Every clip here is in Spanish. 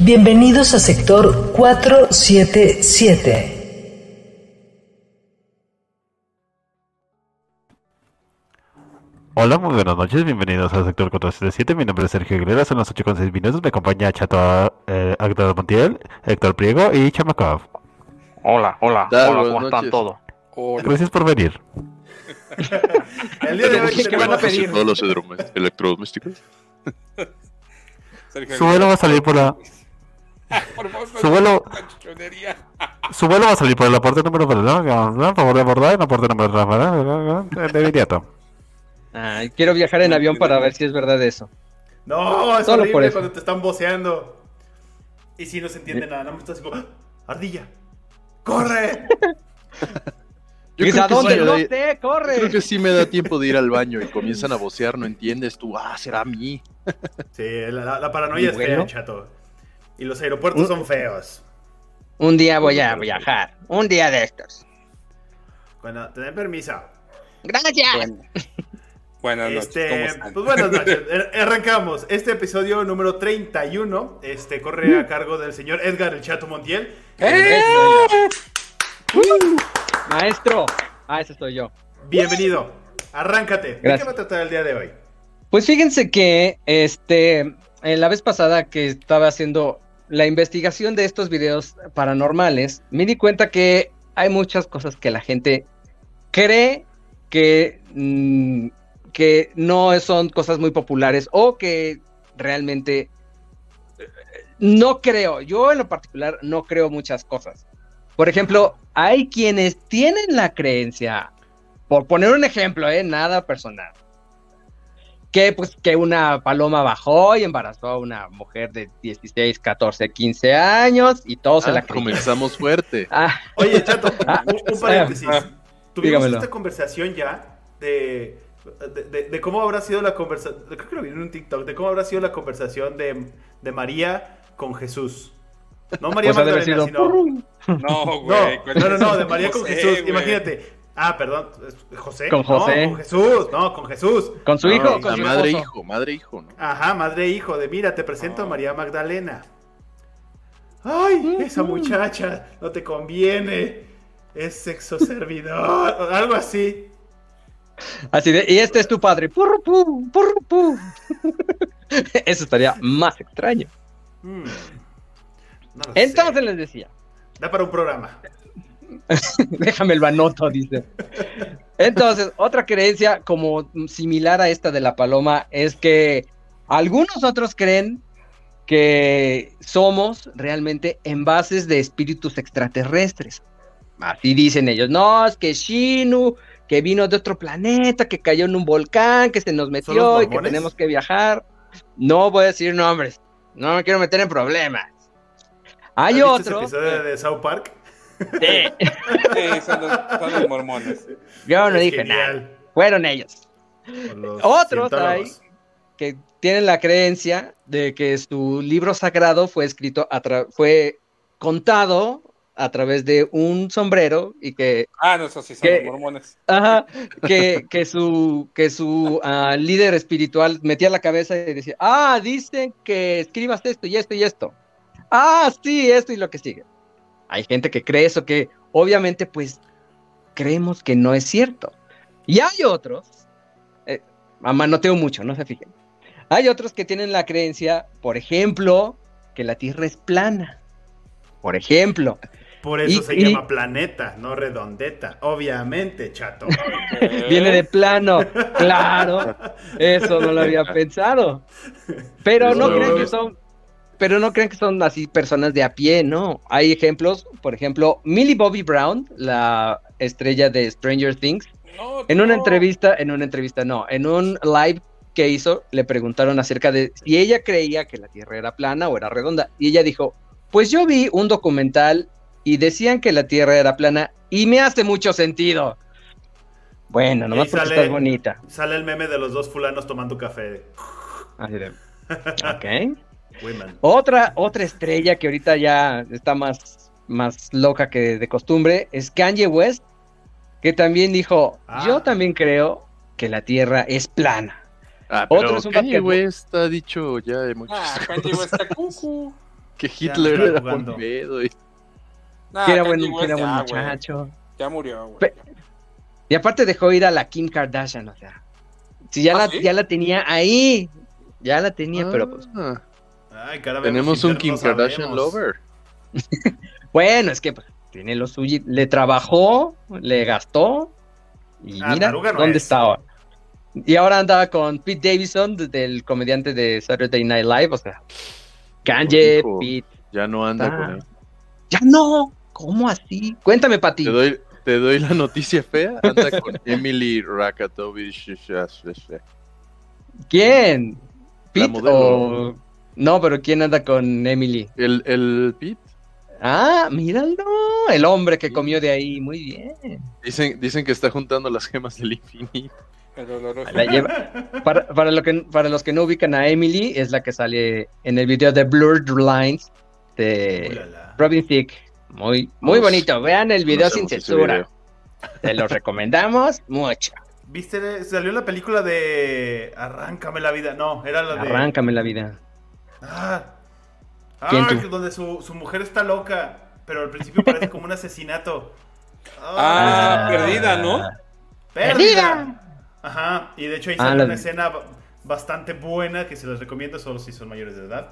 Bienvenidos a sector 477. Hola, muy buenas noches, bienvenidos al sector 477. Mi nombre es Sergio Aguilera, son las 8 con 6 minutos. Me acompaña Chato eh, Héctor Montiel, Héctor Priego y Chamakov. Hola, hola, Tal, hola, buenas ¿cómo están noches. todos? Gracias por venir. El día de hoy ¿Qué van a pedir? Todos los electrodomés- electrodomésticos. Sergio Su vuelo va a salir por la... Por favor, Su vuelo, su vuelo va a salir por el aporte número... Por favor de abordar el aporte número... De inmediato. Ay, quiero viajar en avión para ver si es verdad eso. No, es Solo por horrible eso. cuando te están voceando. Y si no se entiende nada, no me estás como, ¡Ah! ¡Ardilla! ¡Corre! Yo creo, ¿a que dónde? sí No corre. creo que sí me da tiempo de ir al baño y comienzan a vocear, no entiendes tú, ah, será a mí. Sí, la, la- la paranoia es Bueno. fea, chato. Y los aeropuertos son feos. Un día voy a viajar. Un día de estos. Bueno, ten permiso. Gracias. Buenas noches, ¿cómo Este, pues buenas noches. Er- Arrancamos. Este episodio número 31 este, corre a cargo del señor Edgar el Chato Montiel. ¡Eh! Uh, Maestro. Ah, ese soy yo. Bienvenido. Arráncate. ¿De qué Gracias. va a tratar el día de hoy? Pues fíjense que este en la vez pasada que estaba haciendo la investigación de estos videos paranormales, me di cuenta que hay muchas cosas que la gente cree que, mm, que no son cosas muy populares o que realmente eh, no creo. Yo en lo particular no creo muchas cosas. Por ejemplo, hay quienes tienen la creencia, por poner un ejemplo, ¿eh? nada personal que pues que una paloma bajó y embarazó a una mujer de 16, 14, 15 años y todos se la Ah, creyeron. comenzamos fuerte. Ah, Oye, Chato, Ah, un, un paréntesis. ah, Tuvimos dígamelo. esta conversación ya de, de, de- de cómo habrá sido la conversación. Creo que lo vi en un TikTok. De cómo habrá sido la conversación de, de María con Jesús. No María pues de haber Magdalena, sido sino. No, No, güey. ¿cuál no, no, es? no, de María con José, Jesús. güey. Imagínate. Ah, perdón, ¿es ¿José? Con José. No, con Jesús, no, con Jesús. con su No, hijo, y- con La su madre esposo. hijo, madre hijo, ¿no? Ajá, madre e hijo de mira, te presento a Ah. María Magdalena. Ay, esa muchacha, no te conviene. Es sexo servidor, algo así. Así de, y este es tu padre. Purru, pu, purru, pu. Eso estaría más extraño. Hmm, no lo sé. Entonces les decía, Da para un programa. déjame el anoto, dice. Entonces, otra creencia como similar a esta de la paloma es que algunos otros creen que somos realmente envases de espíritus extraterrestres. Así dicen ellos. No, es que Shinu, que vino de otro planeta, que cayó en un volcán, que se nos ¿Son metió y que tenemos que viajar. No voy a decir nombres. No me quiero meter en problemas. Hay ¿Has visto ese otro. episodio de South Park? Sí. Sí, son los, son los mormones. Yo no Es dije genial. nada. Fueron ellos. Otros cientólogos. que tienen la creencia de que su libro sagrado fue escrito, a tra- fue contado a través de un sombrero y que, Ah, no, esos sí son los mormones. ajá, que, que su, que su ah, líder espiritual metía la cabeza y decía, ah, dicen que escribas esto y esto y esto. Ah, sí, esto y lo que sigue. Hay gente que cree eso, que obviamente pues creemos que no es cierto. Y hay otros, eh, manoteo mucho, no se fijen. Hay otros que tienen la creencia, por ejemplo, que la Tierra es plana. Por ejemplo. Por eso Y- se y- llama planeta, no redondeta. Obviamente, chato. Viene de plano, claro. Eso no lo había pensado. Pero no Eso- creen que son, pero no creen que son así personas de a pie, ¿no? Hay ejemplos, por ejemplo, Millie Bobby Brown, la estrella de Stranger Things, No, en una no. entrevista, en una entrevista no, en un live que hizo, le preguntaron acerca de si ella creía que la Tierra era plana o era redonda. Y ella dijo, pues yo vi un documental y decían que la Tierra era plana y me hace mucho sentido. Bueno, nomás porque estás bonita. Sale el meme de los dos fulanos tomando café. Así de, ok. Women. Otra, otra estrella que ahorita ya está más, más loca que de costumbre es Kanye West, que también dijo, Ah. yo también creo que la Tierra es plana. Ah, Otro pero es un Kanye West ha dicho ya de muchas Ah, cosas. Kanye West está cucu. Que Hitler era y- Nah, que era buen, que era buen ya, muchacho. Ya murió, güey. Y aparte dejó ir a la Kim Kardashian, o sea. Si ya, ¿Ah, la, sí? ya la tenía ahí. Ya la tenía, pero pues. Ay, cara, tenemos un Kim Kardashian sabemos. lover. Bueno, es que tiene lo suyo. Le trabajó, le gastó. Y Ah, mira, no ¿dónde es. está ahora? Y ahora anda con Pete Davidson, de- del comediante de Saturday Night Live, o sea. Kanye, Hijo. Pete. Ya no anda Ah. con él. ¡Ya no! ¿Cómo así? Cuéntame, Pati. Te doy, te doy la noticia fea. Anda con Emily Ratajkowicz. ¿Quién? La ¿Pete modelo. o.? No, pero ¿quién anda con Emily? El, el Pete. Ah, míralo. El hombre que comió de ahí. Muy bien. Dicen, dicen que está juntando las gemas del infinito. La lleva. Para, para, lo que, para los que no ubican a Emily, es la que sale en el video de Blurred Lines de Ulala. Robin Thicke. Muy, muy Uf. bonito. Vean el video sin censura. video. Te lo recomendamos mucho. ¿Viste? Salió la película de Arráncame la vida. No, era la de. Arráncame la vida. Ah, ¿Quién Ah, donde su, su mujer está loca, pero al principio parece como un asesinato. Ah, perdida, ¿no? ¡Perdida! Ajá, y de hecho ahí Ah, sale la- una escena ba- bastante buena que se les recomiendo solo si son mayores de edad.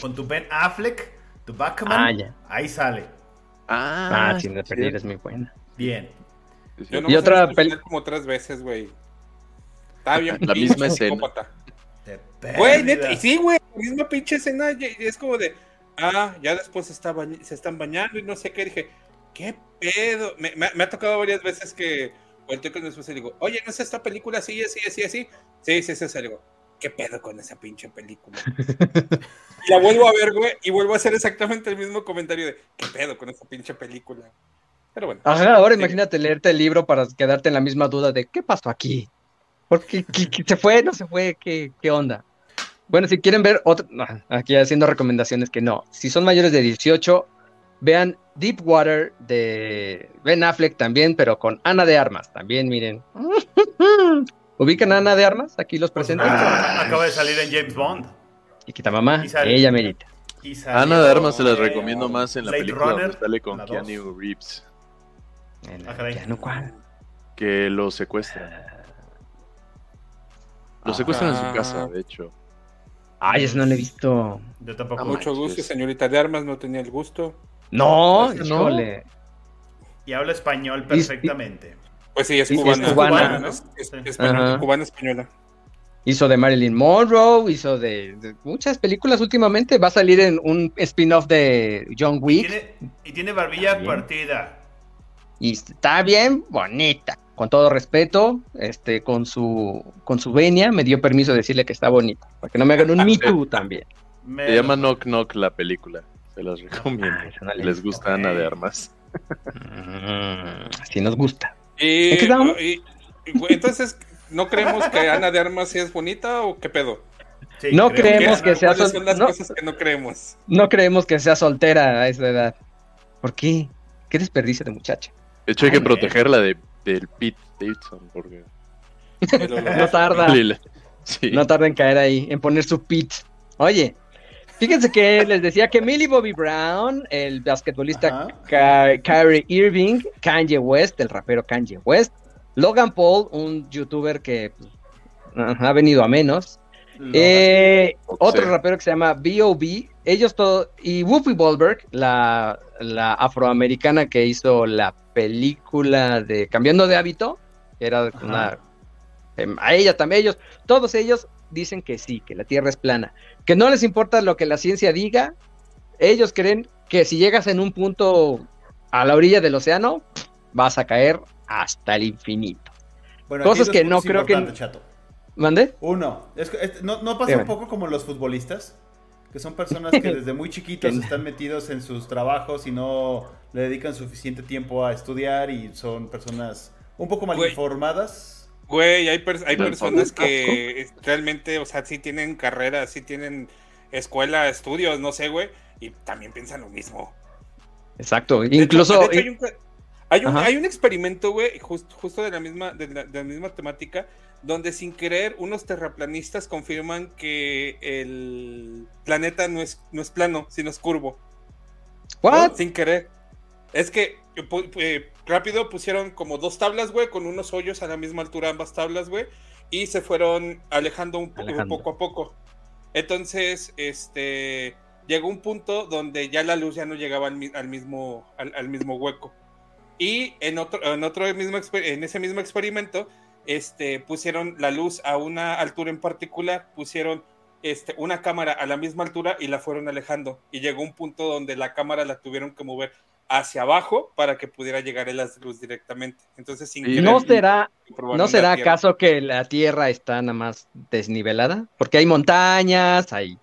Con tu Ben Affleck, tu Batman, Ah, ya. ahí sale. Ah, Ah, sin de perder es muy buena. Bien. Yo no Y otra peli- como tres veces, güey. Está bien. La misma escena. psicópata. De Güey, pérdida. neta, y sí, güey, la misma pinche escena, y- y es como de, ah, ya después se, está bañ- se están bañando y no sé qué, dije, ¿qué pedo? Me, me- me ha tocado varias veces que volteo con mi esposa y digo, oye, ¿no es esta película así, así, así, así? Sí, sí, sí, sí, digo, ¿qué pedo con esa pinche película? y la vuelvo a ver, güey, y vuelvo a hacer exactamente el mismo comentario de, ¿qué pedo con esa pinche película? Pero bueno. Ajá, ahora Sí. imagínate leerte el libro para quedarte en la misma duda de ¿qué pasó aquí? ¿Por qué, qué- qué- se fue? ¿No se fue? ¿Qué, qué onda? Bueno, si quieren ver otro, no, aquí haciendo recomendaciones que no. Si son mayores de 18, vean Deep Water de Ben Affleck también, pero con Ana de Armas. También, miren. ¿Ubican a Ana de Armas? Aquí los presento. Ah. Acaba de salir en James Bond. Mamá, Y sale- ella merita. Ana de Armas se las en recomiendo más en la Blade película Runner, donde sale con. Keanu Reeves. Ah. Ya no cuál. Que lo secuestran. Lo secuestran en su casa, de hecho. Ay, eso no lo he visto. Yo tampoco. Ah, Mucho manches. gusto, señorita de armas, no tenía el gusto. No, ¿Ese no? híjole. Y habla español perfectamente. Pues sí, es Sí, sí, cubana. es cubana. Es, es- cubana española. Hizo de Marilyn Monroe, hizo de, de muchas películas últimamente. Va a salir en un spin-off de John Y Wick. tiene, y tiene barbilla partida. Y está bien bonita. Con todo respeto, este, con su, con su venia, me dio permiso de decirle que está bonita. Para que no me hagan un Me Too también. Me- Se llama Knock Knock la película. Se las recomiendo. Ah, Si le- les gusta Ana de Armas. Mm, Así nos gusta. Y, ¿En qué estábamos? y- y, güey, entonces, ¿no creemos que Ana de Armas sí es bonita o qué pedo? Sí, No creemos que sea ¿Cuáles sol- son las no. cosas que no creemos? No creemos que sea soltera a esa edad. ¿Por qué? ¿Qué desperdicio de muchacha? De hecho, hay que Ay, protegerla de, del Pete Davidson. Porque... No tarda. Sí. No tarda en caer ahí, en poner su pit. Oye, fíjense que les decía que Millie Bobby Brown, el basquetbolista Kyrie Irving, Kanye West, el rapero Kanye West, Logan Paul, un youtuber que pues, ha venido a menos, eh, otro rapero que se llama B.O.B., ellos todos, y Whoopi Goldberg, la, la afroamericana que hizo la película de Cambiando de Hábito, era Ajá. una... em, A ella también, ellos, todos ellos dicen que sí, que la Tierra es plana, que no les importa lo que la ciencia diga, ellos creen que si llegas en un punto a la orilla del océano, vas a caer hasta el infinito. Bueno, cosas que no creo que- Chato. ¿Mande? Uno. Es que- es- ¿no, ¿No pasa un poco como los futbolistas? Que son personas que desde muy chiquitos están metidos en sus trabajos y no le dedican suficiente tiempo a estudiar y son personas un poco mal Güey. informadas. Güey, hay, hay personas que realmente, o sea, sí tienen carrera, sí tienen escuela, estudios, no sé, güey, y también piensan lo mismo. Exacto. De hecho- Incluso. de hecho, hay, un, hay, un, hay un experimento, güey, jus- justo de la, misma, de, la, de la misma temática, donde sin querer unos terraplanistas confirman que el planeta no es, no es plano, sino es curvo. ¿What? Sin querer. Es que eh, eh, rápido pusieron como dos tablas, güey, con unos hoyos a la misma altura ambas tablas, güey, y se fueron alejando un po- Alejando. poco a poco. Entonces, este, llegó un punto donde ya la luz ya no llegaba al, mi- al mismo, al, al mismo hueco. Y en otro, en otro mismo, en ese mismo experimento, este, pusieron la luz a una altura en particular, pusieron este, una cámara a la misma altura y la fueron alejando. Y llegó un punto donde la cámara la tuvieron que mover hacia abajo para que pudiera llegar a la luz directamente. Entonces, sin querer, ¿No será, ¿no será acaso que la Tierra está nada más desnivelada? Porque hay montañas, hay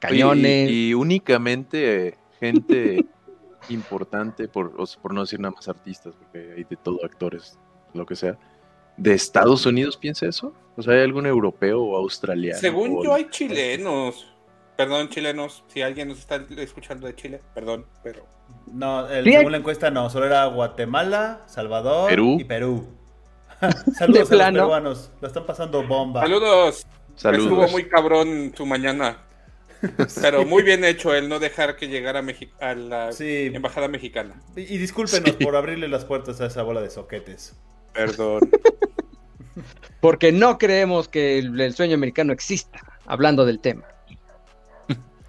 cañones. Y, y únicamente gente importante, por, o sea, por no decir nada más artistas, porque hay de todo, actores, lo que sea, de Estados Unidos piensa eso. O sea, ¿hay algún europeo o australiano? Según o- yo, hay chilenos. Perdón, chilenos, si alguien nos está escuchando de Chile, perdón, pero. No, el- Sí, hay- según la encuesta no, solo era Guatemala, Salvador Perú. y Perú. De Saludos a los peruanos, lo están pasando bomba. Saludos. Saludos. Estuvo muy cabrón su mañana. Pero muy bien hecho el no dejar que llegara a, Mexi- a la Sí, embajada mexicana. y, y discúlpenos por abrirle las puertas a esa bola de soquetes. Perdón. Porque no creemos que el, el sueño americano exista, hablando del tema.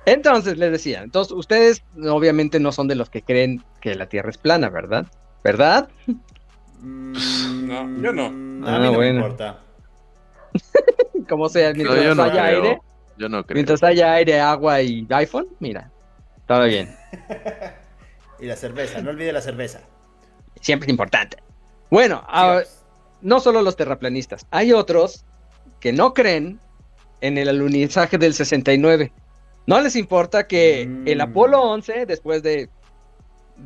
Entonces, les decía, entonces ustedes obviamente no son de los que creen que la Tierra es plana, ¿verdad? ¿Verdad? Mm, No, yo no. A mí Ah, no me bueno. importa. Como sea, No, mientras yo no haya creo. aire, Yo no creo. mientras haya aire, agua y iPhone, mira, todo bien. Y la cerveza, no olvide la cerveza. Siempre es importante. Bueno, Sigamos. no solo los terraplanistas, hay otros que no creen en el alunizaje del 69. No les importa que Mm. el Apolo 11, después de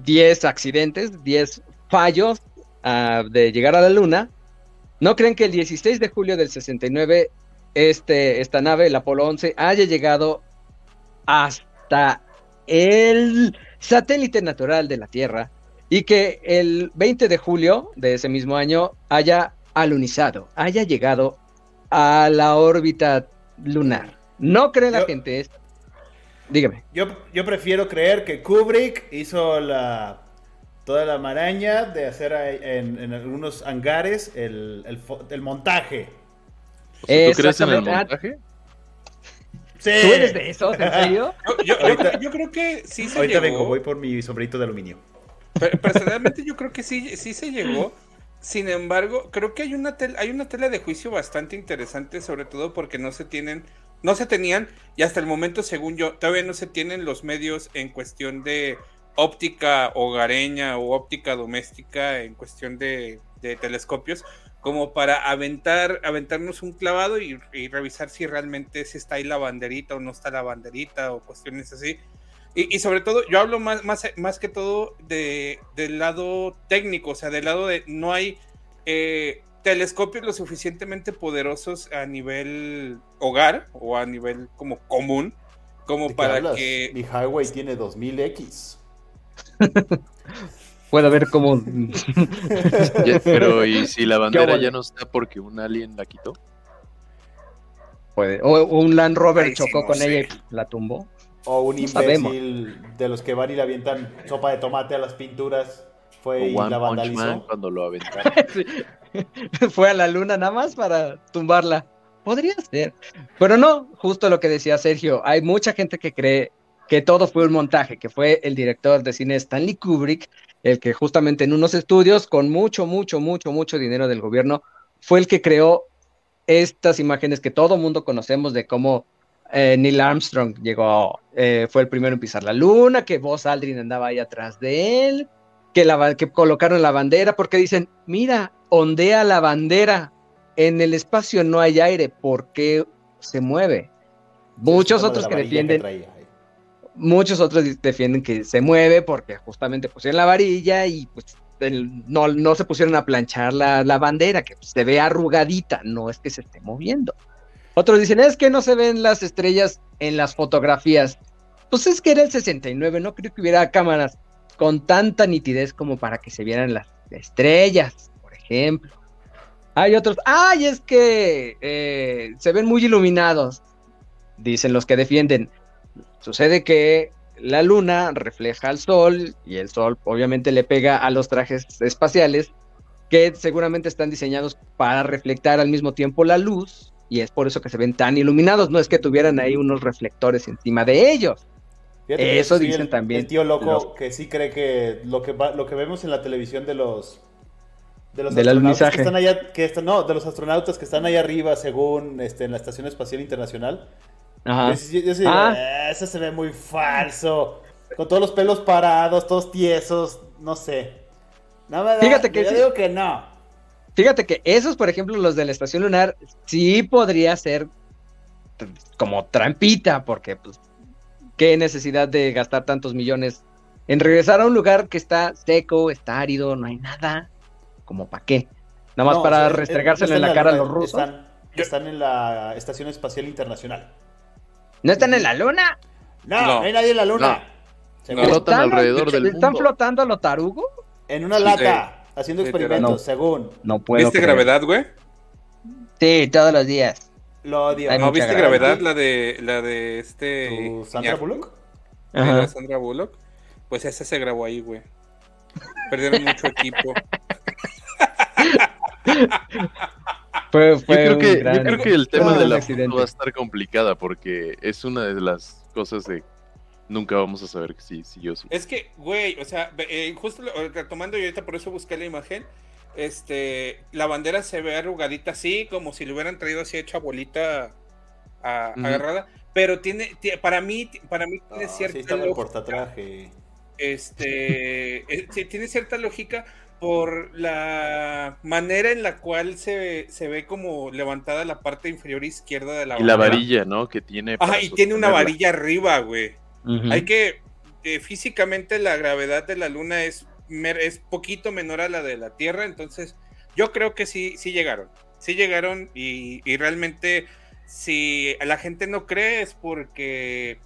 10 accidentes, 10 fallos ah, de llegar a la Luna, no creen que el 16 de julio del 69 este, esta nave, el Apolo 11, haya llegado hasta el satélite natural de la Tierra y que el 20 de julio de ese mismo año haya alunizado, haya llegado a la órbita lunar. No cree la Yo- gente esto. Dígame. Yo, yo prefiero creer que Kubrick hizo la toda la maraña de hacer en, en algunos hangares el, el fo- el montaje. O sea, ¿Tú crees en el montaje? Sí. ¿Tú eres de esos, en serio? Yo, yo- yo Ahorita- creo- yo creo que sí se Ahorita llegó. vengo, voy por mi sombrerito de aluminio. Pe- Personalmente yo creo que sí, sí se llegó. Sin embargo, creo que hay una hay una tela de juicio bastante interesante, sobre todo porque no se tienen, no se tenían, y hasta el momento, según yo, todavía no se tienen los medios en cuestión de óptica hogareña o óptica doméstica, en cuestión de, telescopios, como para aventar, aventarnos un clavado y, y revisar si realmente si está ahí la banderita o no está la banderita o cuestiones así. Y, y sobre todo, yo hablo más, más, más que todo de, del lado técnico, o sea, del lado de no hay eh, telescopios lo suficientemente poderosos a nivel hogar o a nivel como común, como ¿De qué para hablas? que... Mi highway tiene 2000X. Puedo ver cómo... Ya, pero ¿y si la bandera ya no está porque un alien la quitó? Puede. O, o un Land Rover Ay, sí, chocó no con sé. ella y la tumbó. O un No imbécil de los que van y le avientan sopa de tomate a las pinturas. Fue O y One la Punch Man vandalizó. cuando lo aventaron. Fue a la luna nada más para tumbarla. Podría ser. Pero no, justo lo que decía Sergio. Hay mucha gente que cree que todo fue un montaje, que fue el director de cine Stanley Kubrick, el que justamente en unos estudios con mucho, mucho, mucho, mucho dinero del gobierno, fue el que creó estas imágenes que todo mundo conocemos de cómo eh, Neil Armstrong llegó, eh, fue el primero en pisar la luna, que Buzz Aldrin andaba ahí atrás de él, que, la, que colocaron la bandera, porque dicen, mira, ondea la bandera. en el espacio no hay aire, ¿por qué se mueve? Muchos otros que defienden, traía. muchos otros defienden que se mueve porque justamente pusieron la varilla y pues el- no, no se pusieron a planchar la, la bandera, que se ve arrugadita, no es que se esté moviendo. Otros dicen, es que no se ven las estrellas en las fotografías. Pues es que era el 69, no creo que hubiera cámaras con tanta nitidez como para que se vieran las estrellas, por ejemplo. Hay otros, ay, es que eh, se ven muy iluminados, dicen los que defienden. Sucede que la luna refleja al sol y el sol obviamente le pega a los trajes espaciales que seguramente están diseñados para reflectar al mismo tiempo la luz y es por eso que se ven tan iluminados, no es que tuvieran ahí unos reflectores encima de ellos. Fíjate Eso dicen el- también El tío loco los- que sí cree que lo que va- lo que vemos en la televisión de los de los Del astronautas que están allá, que están, no, de los astronautas que están ahí arriba según este en la estación espacial internacional. Ajá. Yo, yo digo, Ah. "Eh, eso se ve muy falso, con todos los pelos parados, todos tiesos, no sé. No me da- Fíjate que yo sí. digo que no. Fíjate que esos, por ejemplo, los de la estación lunar, sí podría ser t- como trampita, porque pues, qué necesidad de gastar tantos millones en regresar a un lugar que está seco, está árido, no hay nada, como para qué, nada más No, para o sea, restregárselo en la cara a luna, los rusos. Están, están en la estación espacial internacional. ¿No están en la luna? No, No. no hay nadie en la luna. No. Según- No. Flotan ¿Están- alrededor del ¿Están mundo. flotando a lo tarugo? En una Sí. lata, haciendo experimentos, No. según. No puedo. ¿Viste creer. gravedad, güey? Sí, todos los días. Lo odio. Hay ¿No viste gravedad. gravedad? La de, la de este... ¿Tu Sandra? Bullock? Ajá. Sandra Bullock. Pues esa se grabó ahí, güey. Perdieron mucho equipo. Fue, Yo fue creo, un que, yo creo que el tema de la foto va a estar complicada porque es una de las cosas de nunca vamos a saber si, si yo sí. Es que, güey, o sea, eh, justo lo- retomando y ahorita por eso busqué la imagen. Este, la bandera se ve arrugadita así, como si le hubieran traído así hecha bolita a- Ujú. agarrada. Pero tiene, ti- para mí, para mí tiene sí, cierta estaba el lógica. portatraje. Este, sí, tiene cierta lógica por la manera en la cual se, se ve como levantada la parte inferior izquierda de la Y la varilla, ¿no? Que tiene. Ajá, y tiene una varilla arriba, güey. Hay que. eh, físicamente la gravedad de la luna es, es poquito menor a la de la Tierra, entonces yo creo que sí, sí llegaron. Sí llegaron y, y realmente si la gente no cree es porque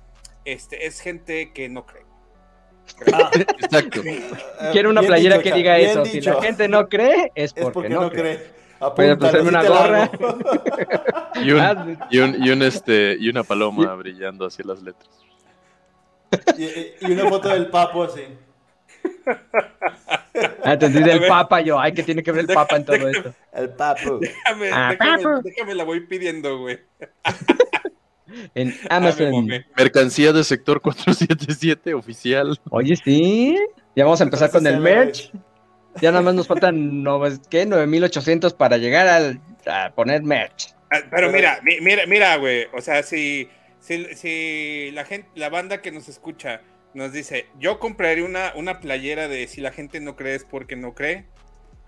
este, es gente que no cree. Ah, Exacto. Quiero una bien playera dicho, que diga eso. Si la gente no cree, es porque, Es porque no, no cree. cree. Puedes hacerme una gorra. Y, un, Ah, y, un, y, un, este, y una paloma brillando hacia las letras. Y, una foto del papo así. ah, entendí del. Papa yo. Ay, que tiene que ver el Deja- Papa en todo esto. El papo. Déjame, Ah, déjame, papu. déjame la voy pidiendo, güey. En Ah, me Amazon. mamé. Mercancía de sector 477 oficial. Oye, sí. Ya vamos a empezar con el merch. Ya nada más nos faltan, no, ¿qué? 9800 para llegar al, a poner merch. Ah, Pero mira, mi- mira, mira, güey. O sea, si, si, si la gente, la banda que nos escucha nos dice, yo compraría una, una playera de si la gente no cree es porque no cree.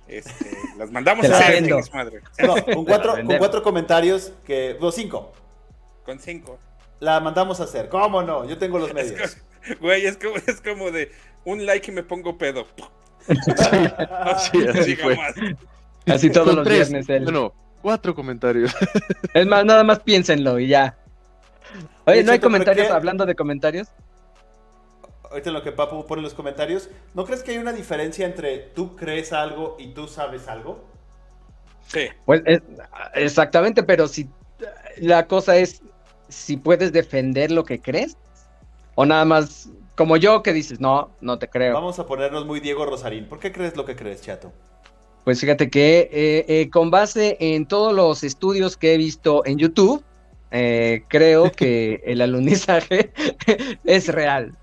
Este, las mandamos a la hacer, madre. No, con cuatro, con cuatro comentarios que. No, cinco. Con cinco. La mandamos a hacer. ¿Cómo no? Yo tengo los Es medios. co- Güey, es como, es como de un like y me pongo pedo. Sí, así fue. Así todos Con los tres, viernes. él. Bueno, cuatro comentarios. Es más, nada más piénsenlo y ya. Oye, ¿no hay Cheto, ¿por comentarios hablando de comentarios? Ahorita en lo que Papu pone en los comentarios. ¿No crees que hay una diferencia entre tú crees algo y tú sabes algo? Sí. Pues es- exactamente, pero si la cosa es si puedes defender lo que crees o nada más como yo que dices, no, no te creo. Vamos a ponernos muy Diego Rosarín. ¿Por qué crees lo que crees, chato? Pues fíjate que eh, eh, con base en todos los estudios que he visto en YouTube, eh, creo que el alunizaje es real.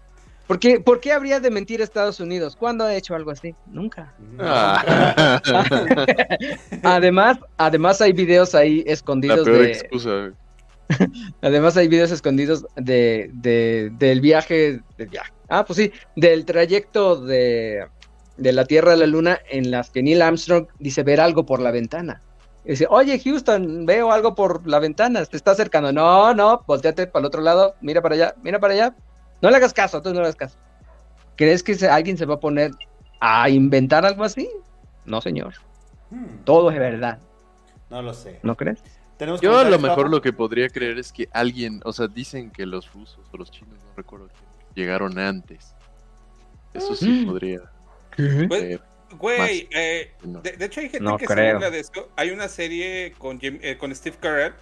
¿Por qué, ¿Por qué habría de mentir Estados Unidos? ¿Cuándo ha hecho algo así? Nunca. Ah. Además, además hay videos ahí La escondidos peor de, excusa. Además hay videos escondidos de, de- del viaje, del viaje. Ah, pues sí, del trayecto de, de la Tierra a la Luna en las que Neil Armstrong dice ver algo por la ventana. Y dice, oye, Houston, veo algo por la ventana, te está acercando. No, no, volteate para el otro lado, mira para allá, mira para allá. No le hagas caso, tú no le hagas caso. ¿Crees que se- alguien se va a poner a inventar algo así? No, señor. Hmm, Todo es verdad, no lo sé. ¿no crees? ¿Tenemos Yo a lo mejor lo que podría creer es que alguien, o sea, dicen que los rusos o los chinos, no recuerdo quién, llegaron antes. Eso sí Mm. podría Pues, ser. Güey, eh, de, de hecho hay gente No que se burla de esto. Hay una serie con, Jim- eh, con Steve Carell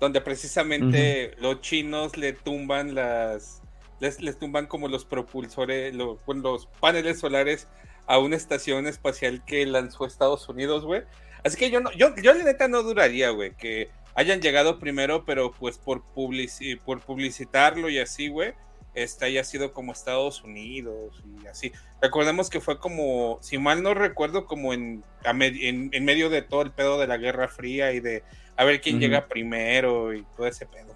donde precisamente los chinos le tumban las les, les tumban como los propulsores, lo- bueno, los paneles solares a una estación espacial que lanzó Estados Unidos, güey. Así que yo no, yo, yo la neta no duraría, güey, que hayan llegado primero, pero pues por publici- por publicitarlo y así, güey, este haya sido como Estados Unidos y así. Recordemos que fue como, si mal no recuerdo, como en, en, en medio de todo el pedo de la Guerra Fría y de a ver quién llega primero y todo ese pedo.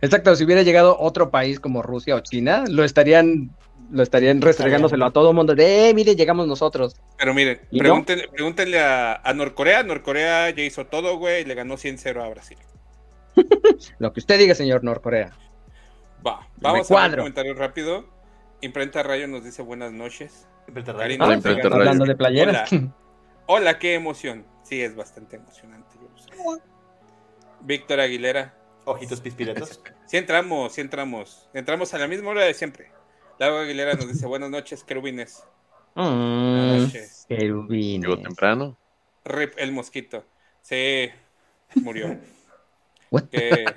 Exacto, si hubiera llegado otro país como Rusia o China, lo estarían, lo estarían restregándoselo a todo el mundo de, eh, mire, llegamos nosotros. Pero miren, pregúntenle, pregúntenle a, a Norcorea. Norcorea ya hizo todo, güey, y le ganó 100-0 a Brasil. Lo que usted diga, señor Norcorea. Va, vamos a ver cuadro. comentario rápido. Imprenta Rayo nos dice buenas noches. Karina, rayo. Hola, Imprenta Rayo. Hablando de playeras. Hola. Hola, qué emoción. Sí, es bastante emocionante. yo lo sé. Víctor Aguilera. Ojitos pispiretos. Sí entramos, sí entramos. Entramos a la misma hora de siempre. Lago Aguilera nos dice buenas noches, querubines. Buenas Mm, noches. querubines. Llegó temprano. Rip el mosquito. Sí, murió. Qué,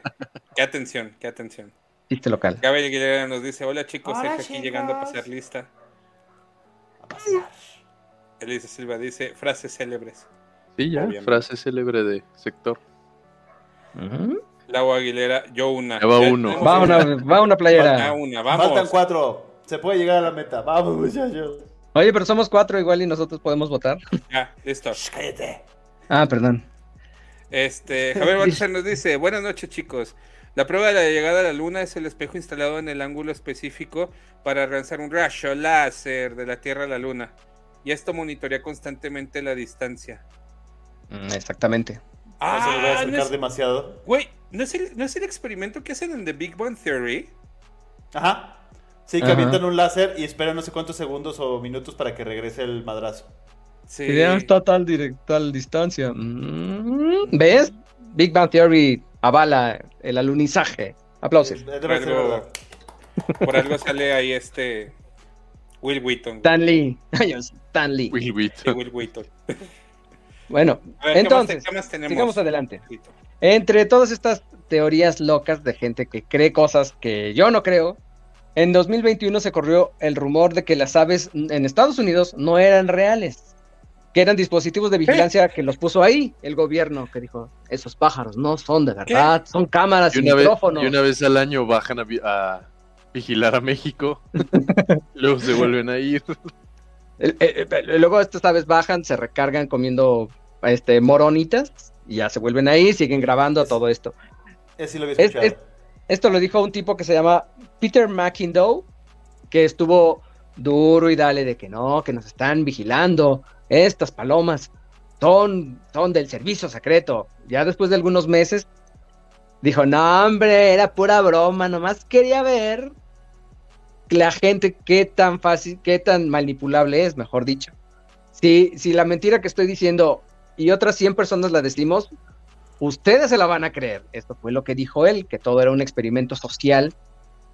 qué atención, qué atención. Chiste local. Gabriel Aguilera nos dice, hola chicos, Hola, Sergio aquí llegando a pasar lista. A. Elisa Silva dice, frases célebres. Sí, ya. Obviamente. Frase célebre de sector. Ujú. Lago Aguilera, yo una. Ya va uno. Va una, va una playera. una, vamos. Faltan cuatro. Se puede llegar a la meta. Vamos, muchachos. Oye, pero somos cuatro igual y nosotros podemos votar. Ya, listo. Shh, cállate. Ah, perdón. Este, Javier Baltasar nos dice, buenas noches chicos. La prueba de la llegada a la luna es el espejo instalado en el ángulo específico para lanzar un rayo láser de la Tierra a la luna. Y esto monitorea constantemente la distancia. Mm, Exactamente. No se lo voy a Ah, acercar no es, demasiado. güey, ¿no es, el, ¿no es el experimento que hacen en The Big Bang Theory? Ajá. Sí, que Ajá. avientan un láser y esperan no sé cuántos segundos o minutos para que regrese el madrazo. Sí. está tal, direct- tal distancia. Mm, ¿Ves? Big Bang Theory avala el alunizaje. Aplausos. Eh, Debe ser algo- verdad. Por algo sale ahí este Will Wheaton. Stan Lee. Stan Lee. Will Sí, Wheaton. Will Wheaton. Bueno, A ver, ¿qué entonces, más te- qué más tenemos? sigamos adelante. Entre todas estas teorías locas de gente que cree cosas que yo no creo, en 2021 se corrió el rumor de que las aves en Estados Unidos no eran reales, que eran dispositivos de vigilancia que los puso ahí el gobierno, que dijo, esos pájaros no son de verdad, son cámaras Y y una, vez, micrófonos. y una vez al año bajan a, vi- a vigilar a México. Luego se vuelven a ir. Eh, eh, luego estas aves bajan, se recargan comiendo este moronitas y ya se vuelven ahí, siguen grabando todo esto. Ese sí lo había Es- escuchado. es- Esto lo dijo un tipo que se llama Peter McIndoe, que estuvo duro y dale de que no, que nos están vigilando. Estas palomas son, son del servicio secreto. Ya después de algunos meses dijo, no hombre, era pura broma, nomás quería ver la gente qué tan fácil, qué tan manipulable es, mejor dicho. Si, si la mentira que estoy diciendo y otras 100 personas la decimos, ustedes se la van a creer. Esto fue lo que dijo él, que todo era un experimento social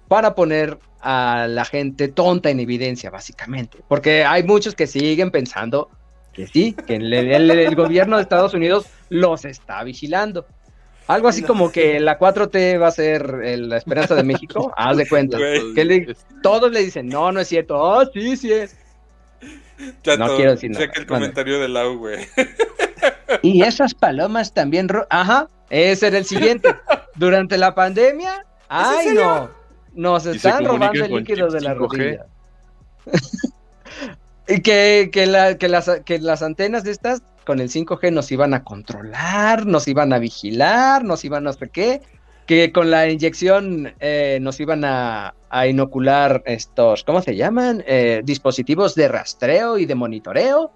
para poner a la gente tonta en evidencia, básicamente. Porque hay muchos que siguen pensando que sí, que el, el- el gobierno de Estados Unidos los está vigilando. Algo así como que la 4T va a ser el- la esperanza de México, haz de cuenta. Güey. Que le- todos le dicen, no, no es cierto, oh, sí, sí es. Chato, No quiero decir nada. Checa el comentario de Lau, güey. Y esas palomas también. ro- Ajá, ese era el siguiente. Durante la pandemia, ay no, nos están robando el líquido de la 5G. rodilla. Que, que, la- que las, que las antenas de estas con el 5G nos iban a controlar, nos iban a vigilar, nos iban a no sé qué. Que con la inyección eh, nos iban a, a inocular estos, ¿cómo se llaman? Eh, dispositivos de rastreo y de monitoreo.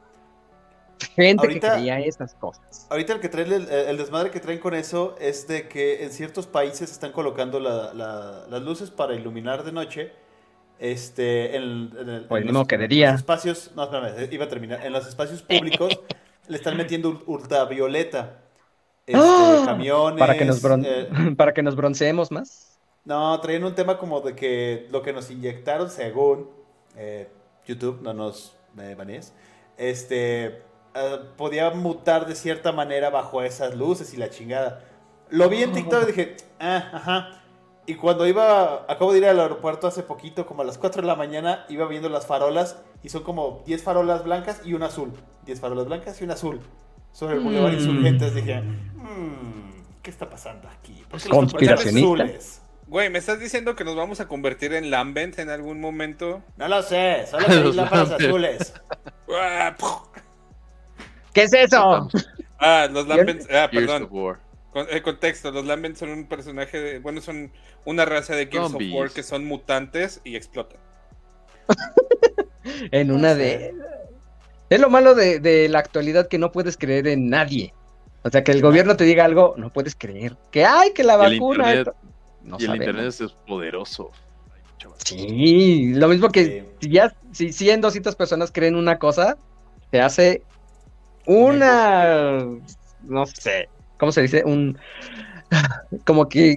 gente Ahorita- que creía esas cosas. Ahorita el que trae el, el desmadre que traen con eso es de que en ciertos países están colocando la- la- las luces para iluminar de noche. Este, en, en el- en modo que de día. los espacios, no, espérame, iba a terminar. En los espacios públicos le están metiendo ul- ultravioleta. Este, ¡Ah! camiones. Para que, nos bron- eh, para que nos bronceemos más. no, traían un tema como de que lo que nos inyectaron, según eh, YouTube, no nos me banees, este, eh, podía mutar de cierta manera bajo esas luces y la chingada. Lo vi en TikTok y dije, ah, ajá. Y cuando iba, acabo de ir al aeropuerto hace poquito, como a las 4 de la mañana, iba viendo las farolas y son como 10 farolas blancas y una azul. 10 farolas blancas y una azul. Sobre el Boulevard Mm. Insurgentes dije, "Mm, ¿qué está pasando aquí? ¿Por qué los ¿Conspiracionista? tapones azules?" Güey, ¿me estás diciendo que nos vamos a convertir en Lambent en algún momento? No lo sé, solo Los lámparas azules. Ah. ¿Qué es eso? Ah, los Lambent. Ah, perdón. Con- eh, contexto: los Lambent son un personaje. De, bueno, son una raza de Gears Zombies. of War que son mutantes y explotan. En una de... Es lo malo de, de la actualidad que no puedes creer en nadie. O sea, que el gobierno te diga algo, no puedes creer. Que hay que la Y el vacuna... internet- esto- No y el sabemos. internet es poderoso. Sí, lo mismo que Sí. si ya si 100, 200 personas creen una cosa, se hace una, no sé, ¿cómo se dice? Un, como que,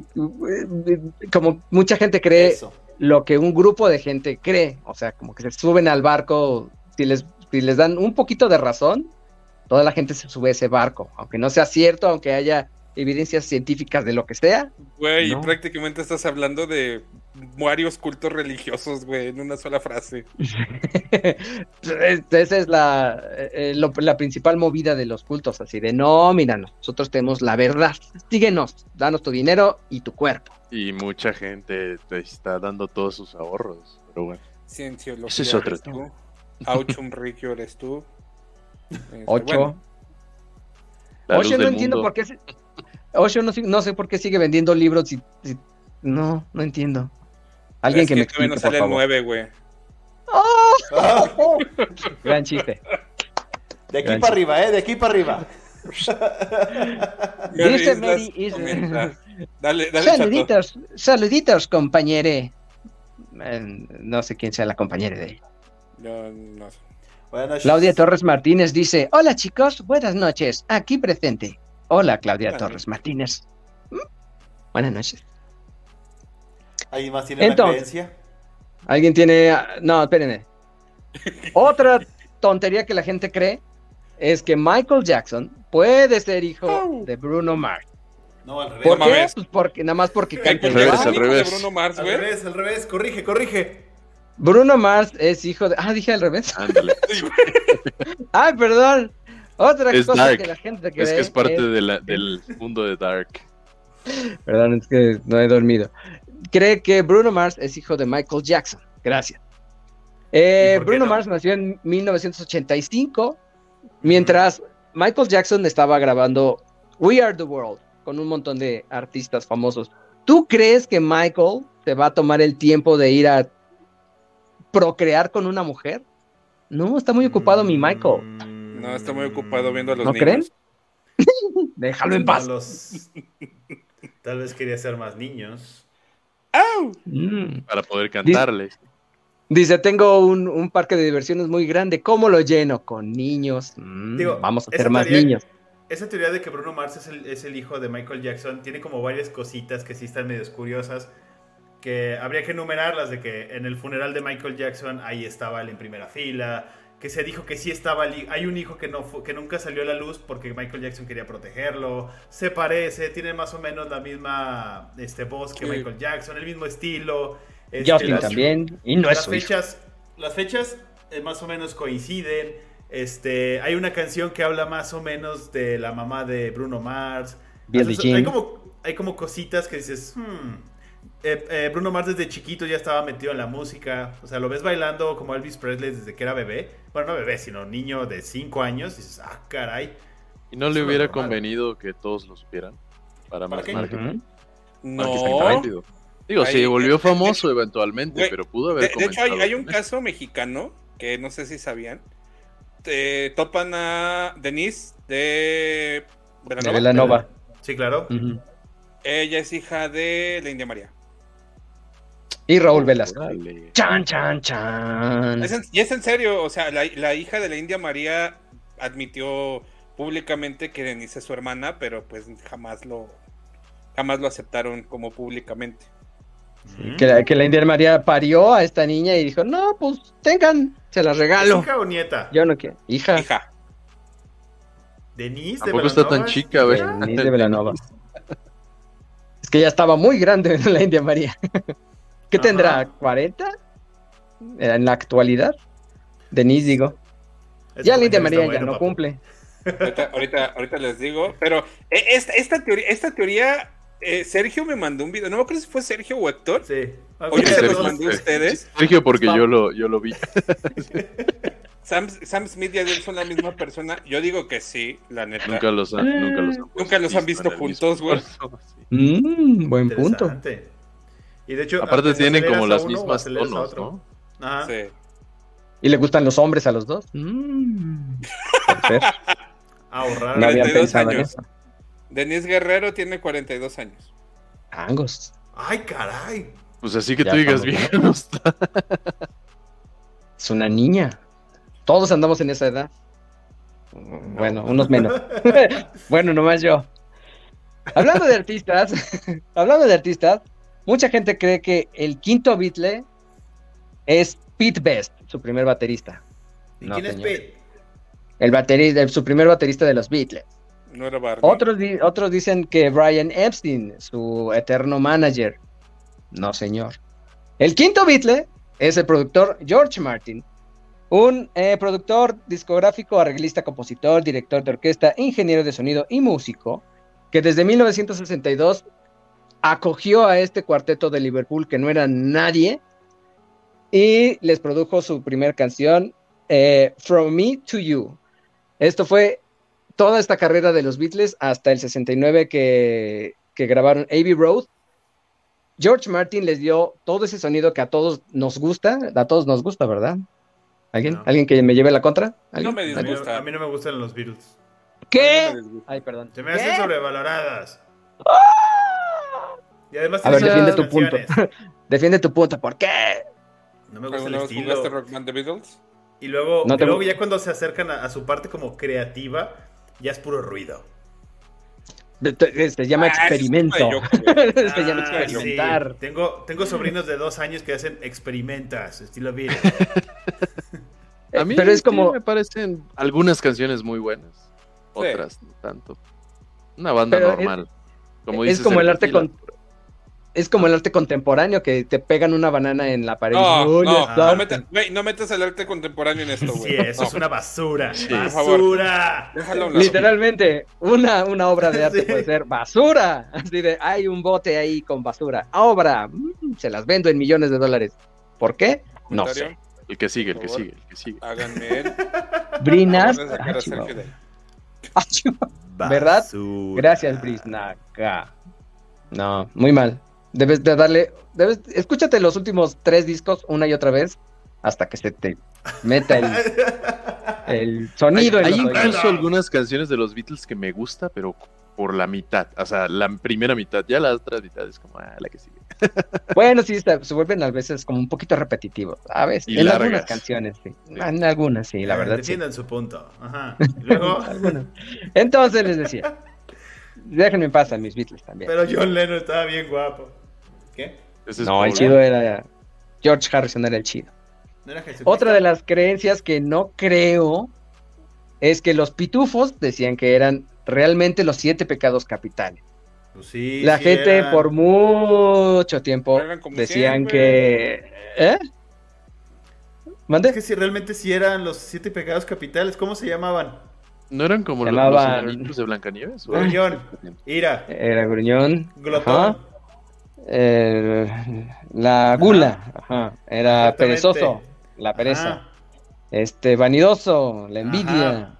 como mucha gente cree Eso. lo que un grupo de gente cree, o sea, como que se suben al barco, si les, si les dan un poquito de razón, toda la gente se sube a ese barco, aunque no sea cierto, aunque haya evidencias científicas de lo que sea, Güey, y No. prácticamente estás hablando de varios cultos religiosos, güey, en una sola frase. Esa es la, eh, lo- la principal movida de los cultos, así de no, mira, nosotros tenemos la verdad, síguenos, danos tu dinero y tu cuerpo. Y mucha gente te está dando todos sus ahorros. Pero bueno. Cienciología. Ese es otro eres tú. Auchum Riccio eres tú. Este, Ocho. bueno, luz no entiendo mundo. por qué. se- Osho no, no sé por qué sigue vendiendo libros. si- si- no, no entiendo. Alguien es que me explique, no por sale el favor. 9, güey. Ah, Gran chiste. de aquí Gran para arriba, ¿eh? De aquí para arriba. Dice Mary comenta. Dale, dale, chato. Saluditos, saluditos, compañere. Eh, no sé quién sea la compañera de ella. No, no sé. Bueno, Claudia Torres Martínez dice: Hola chicos, buenas noches, aquí presente. Hola Claudia Buenas Torres Martínez. ¿Mm? Buenas noches. ¿Alguien más tiene Entonces. una creencia? ¿Alguien tiene.? No, espérenme. Otra tontería que la gente cree es que Michael Jackson puede ser hijo de Bruno Mars. No, al revés. ¿Por No qué? Pues porque, nada más porque canta Al revés, el al hijo de revés. Bruno Mars, Al güey. revés, al revés. Corrige, corrige. Bruno Mars es hijo de. Ah, dije al revés. Ándale. Ay, perdón. Otra Es cosa dark. que la gente cree. Es que es parte es- de la- del mundo de Dark. Perdón, es que no he dormido. Cree que Bruno Mars es hijo de Michael Jackson. Gracias. Eh, ¿Y por qué Bruno no? Mars nació en 1985, mientras Michael Jackson estaba grabando We Are the World con un montón de artistas famosos. ¿Tú crees que Michael se va a tomar el tiempo de ir a procrear con una mujer? No, está muy ocupado mi Michael. No, está muy ocupado viendo a los ¿No niños. creen? Déjalo en paz. los- Tal vez quería ser más niños. ¡Au! Mm. Para poder cantarles. Dice, tengo un, un parque de diversiones muy grande. ¿Cómo lo lleno? Con niños. Mm, Digo, vamos a hacer más teoría- niños. Esa teoría de que Bruno Mars es el, es el hijo de Michael Jackson tiene como varias cositas que sí están medio curiosas. Que habría que enumerarlas de que en el funeral de Michael Jackson ahí estaba él en primera fila. Que se dijo que sí estaba. Hay un hijo que, no fu- que nunca salió a la luz porque Michael Jackson quería protegerlo. Se parece, tiene más o menos la misma este, voz que Sí. Michael Jackson, el mismo estilo. este, Justin las- también. Y no es las hijo. fechas, las fechas eh, más o menos coinciden. Este, hay una canción que habla más o menos de la mamá de Bruno Mars. Billie hay como hay como cositas que dices, "Hmm". Eh, eh, Bruno Mars desde chiquito ya estaba metido en la música. O sea, lo ves bailando como Elvis Presley desde que era bebé. Bueno, no bebé, sino niño de 5 años. Y dices, ah, caray. Y no le hubiera normal. convenido que todos lo supieran. Para ¿Para más qué? marketing. Ujú. Marketing No. Digo, Ahí- se volvió de- famoso eventualmente, pero pudo De, haber de hecho, hay, un caso mexicano que no sé si sabían, eh, topan a Denise de De Velanova. Velanova. Sí, claro. Ella es hija de la India María. Y Raúl Velasco. Órale. Chan, chan, chan. Es en- y es en serio, o sea, la, la hija de la India María admitió públicamente que Denise es su hermana, pero pues jamás lo jamás lo aceptaron como públicamente. Que la, que la India María parió a esta niña y dijo, no, pues tengan, se las ¿Es regalo. hija o nieta? Yo no quiero. Hija. Hija, Denise de Tampoco está tan chica, güey. Denise de Velanova. Es que ya estaba muy grande la India María. ¿Qué Ajá. tendrá? ¿40? En la actualidad. Denise, digo. Ya comentario María ya no papu. cumple. ahorita, ahorita, ahorita les digo, pero eh, esta, esta teoría, esta teoría eh, Sergio me mandó un video, no me acuerdo si fue Sergio o Héctor. Sí. O yo se los mandé a ustedes. Sergio, porque yo lo, yo lo vi. Sam, Sam Smith y Adele son la misma persona. Yo digo que sí, la neta. Nunca los han, nunca los han, Nunca los han visto juntos, güey. Mm, buen punto. Y de hecho, Aparte tienen como las uno mismas tonos. ¿no? Ajá. Sí. ¿Y le gustan los hombres a los dos? Mm. Ahorrar. No había 42 pensado en años. eso. Denise Guerrero tiene 42 años. Angos. Ay, caray. Pues así que Ya tú digas vieja no está. Es una niña. Todos andamos en esa edad. Bueno, unos menos. bueno, nomás yo. Hablando de artistas, hablando de artistas, mucha gente cree que el quinto Beatle es Pete Best, su primer baterista. ¿Y No, quién es. Pete? El baterista, su primer baterista de los Beatles. No era Barbie. Otros, di- otros dicen que Brian Epstein, su eterno manager. No, señor. El quinto Beatle es el productor George Martin, un eh, productor discográfico, arreglista, compositor, director de orquesta, ingeniero de sonido y músico, que desde 1962 acogió a este cuarteto de Liverpool que no era nadie y les produjo su primera canción, eh, From Me to You. Esto fue toda esta carrera de los Beatles hasta el 69 que, que grabaron Abbey Road. George Martin les dio todo ese sonido que a todos nos gusta, a todos nos gusta, ¿verdad? ¿Alguien? No. ¿Alguien que me lleve la contra? No me A mí, no- disgusta. a mí no me gustan los Beatles. ¿Qué? No. Ay, perdón. Se me hacen ¿Qué? sobrevaloradas. Y además A ver, defiende tu punto. Defiende tu punto, ¿por qué? No me gusta el ¿Alguna vez estilo. jugaste Rock Band The Beatles? Y luego, No y te luego ya cuando se acercan a, a su parte como creativa, ya es puro ruido. Se llama Ah, experimento. Se llama Ah, experimentar. sí. Tengo, tengo sobrinos de dos años que hacen experimentas, estilo Beatles. A mí Pero es como- me parecen algunas canciones muy buenas, otras no tanto. Una banda Pero es- normal. es como el arte con- Es como el arte contemporáneo que te pegan una banana en la pared. No, ¡Oh, no, no, metas, güey, no metas el arte contemporáneo en esto, güey. Sí, eso No, es una basura. Sí. favor. ¡Basura! Literalmente, una, una obra de arte Sí. puede ser basura. Así de, hay un bote ahí con basura. Obra, mm, se las vendo en millones de dólares. ¿Por qué? No sé. El que sigue, el que sigue, el que sigue. Háganme el. Brinas. ¿Verdad? Basura. Gracias, Brisnaca. No, muy mal. Debes de darle. Debes, escúchate los últimos tres discos una y otra vez hasta que se te meta el, el sonido Hay, en hay incluso algunas canciones de los Beatles que me gusta, pero por la mitad. O sea, la primera mitad. Ya la otra mitad es como, ah, la que sigue. Bueno, sí, se, se vuelven a veces como un poquito repetitivos. A veces, Y en largas. algunas canciones, sí. En algunas, sí, la verdad, sí. Defiendan su punto. Ajá. Y luego, Algunas. Entonces les decía, déjenme en paz a mis Beatles también. pero John Lennon estaba bien guapo. ¿Qué? Ese es no, el chido era. George Harrison era el chido. ¿No era Jesucristo? Otra de las creencias que no creo es que los pitufos decían que eran realmente los siete pecados capitales. Pues sí, La sí gente eran. por mucho tiempo decían siempre. que... ¿Eh? ¿Mande? Es que si realmente sí eran los siete pecados capitales, ¿cómo se llamaban? ¿No eran como los, Llamaban- los enanitos de Blancanieves? ¿O- Gruñón, ira, Era gruñón. glotón. Ajá. Eh, la gula. Ajá. Era perezoso. La pereza. Ajá. Este, vanidoso. La envidia.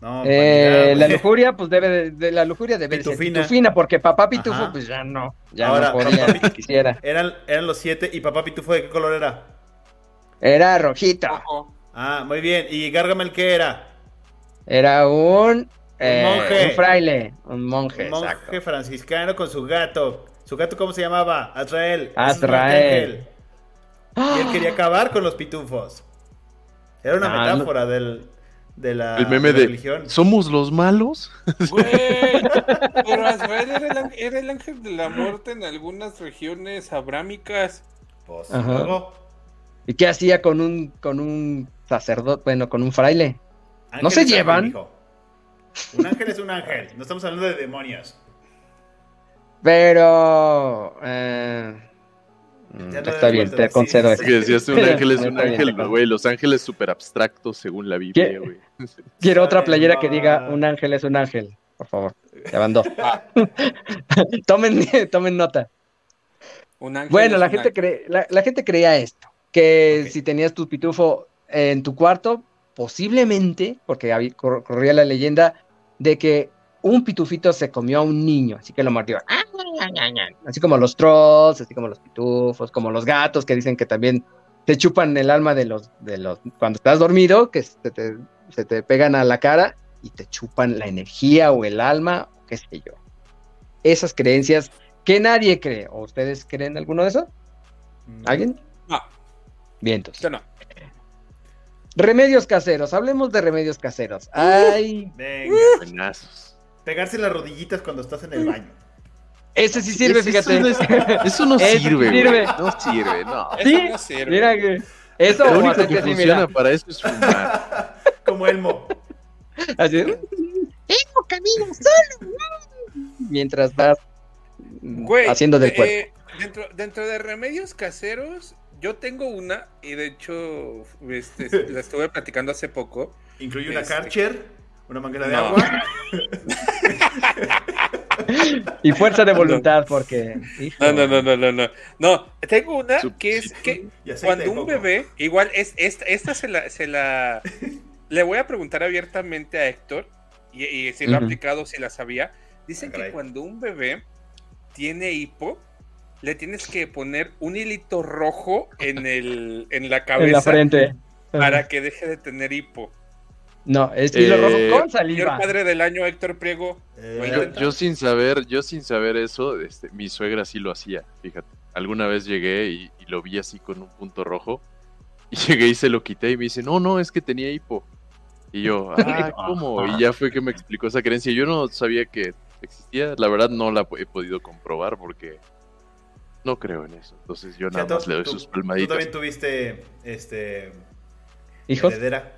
No, Eh, la lujuria, pues debe de, de la lujuria debe de ser Pitufina. pitufina, porque papá pitufo, Ajá. pues ya no, ya Ahora, no podía, papá quisiera. Eran, eran los siete y papá Pitufo de qué color era. Era rojito. Ojo. Ah, muy bien. ¿Y Gargamel qué era? Era un, eh, monje. un fraile, un monje, Un monje exacto. franciscano con su gato. ¿Su gato cómo se llamaba? Azrael. Azrael. Y él quería acabar con los pitufos. Era una Ah, no. metáfora del, de la, El meme la de religión. ¿Somos los malos? Güey, pero Azrael era el, ángel- era el ángel de la muerte en algunas regiones abrámicas. Pues, ¿Y qué hacía con un, con un sacerdote, bueno, con un fraile? ¿No se ángel, llevan? Un ángel es un ángel. No estamos hablando de demonios. Pero... eh, Ya está bien, te sí, concedo sí, eso. Que decías un ángel es un ángel, güey. Los ángeles súper abstractos según la Biblia, güey. Quiero otra playera que diga un ángel es un ángel, por favor. Ya van dos. Ah. tomen, tomen nota. Un ángel Bueno, la un gente, ángel. cree, la, la gente creía esto, que Ok. si tenías tu pitufo en tu cuarto, posiblemente, porque había- cor- corría la leyenda de que un pitufito se comió a un niño, así que lo mordió. Así como los trolls, así como los pitufos, como los gatos que dicen que también te chupan el alma de los, de los, cuando estás dormido, que se te, se te pegan a la cara y te chupan la energía o el alma, o qué sé yo. Esas creencias que nadie cree. ¿O ustedes creen alguno de eso? ¿Alguien? No, Vientos. yo no. Remedios caseros. Hablemos de remedios caseros. Ay, Venga. Pegarse las rodillitas cuando estás en el baño. ese sí sirve, Eso- fíjate. Eso, no- eso no sirve. No sirve, no. Eso Sí, no sirve. Mira que eso Lo único que así, funciona mira. para eso es fumar. Como Elmo. Así. Tengo camino solo. Mientras vas Güey, haciendo del eh, cuerpo. dentro, dentro de remedios caseros, yo tengo una, y de hecho este, la estuve platicando hace poco. Incluye una Este- Karcher, una manguera de No. agua. Y fuerza de voluntad, porque. hijo. No, no, no, no, no, no. No, tengo una que es que cuando un bebé, igual es esta, esta se la, se la le voy a preguntar abiertamente a Héctor y, y si lo ha aplicado, si la sabía. Dicen Ah, que cuando un bebé tiene hipo, le tienes que poner un hilito rojo en el en la En cabeza la frente. para que deje de tener hipo. No, es hilo Eh, rojo con Señor saliva. padre del año, Héctor Priego. Eh, Yo, sin saber, yo sin saber eso, este, mi suegra sí lo hacía, fíjate. Alguna vez llegué y, y lo vi así con un punto rojo. Y llegué y se lo quité y me dice, no, no, es que tenía hipo. Y yo, ah, ¿cómo? Y ya fue que me explicó esa creencia. Yo no sabía que existía. La verdad no la he podido comprobar porque no creo en eso. Entonces yo nada más le doy tú- sus Tú palmaditas. también tuviste, este... Hijos. Heredera.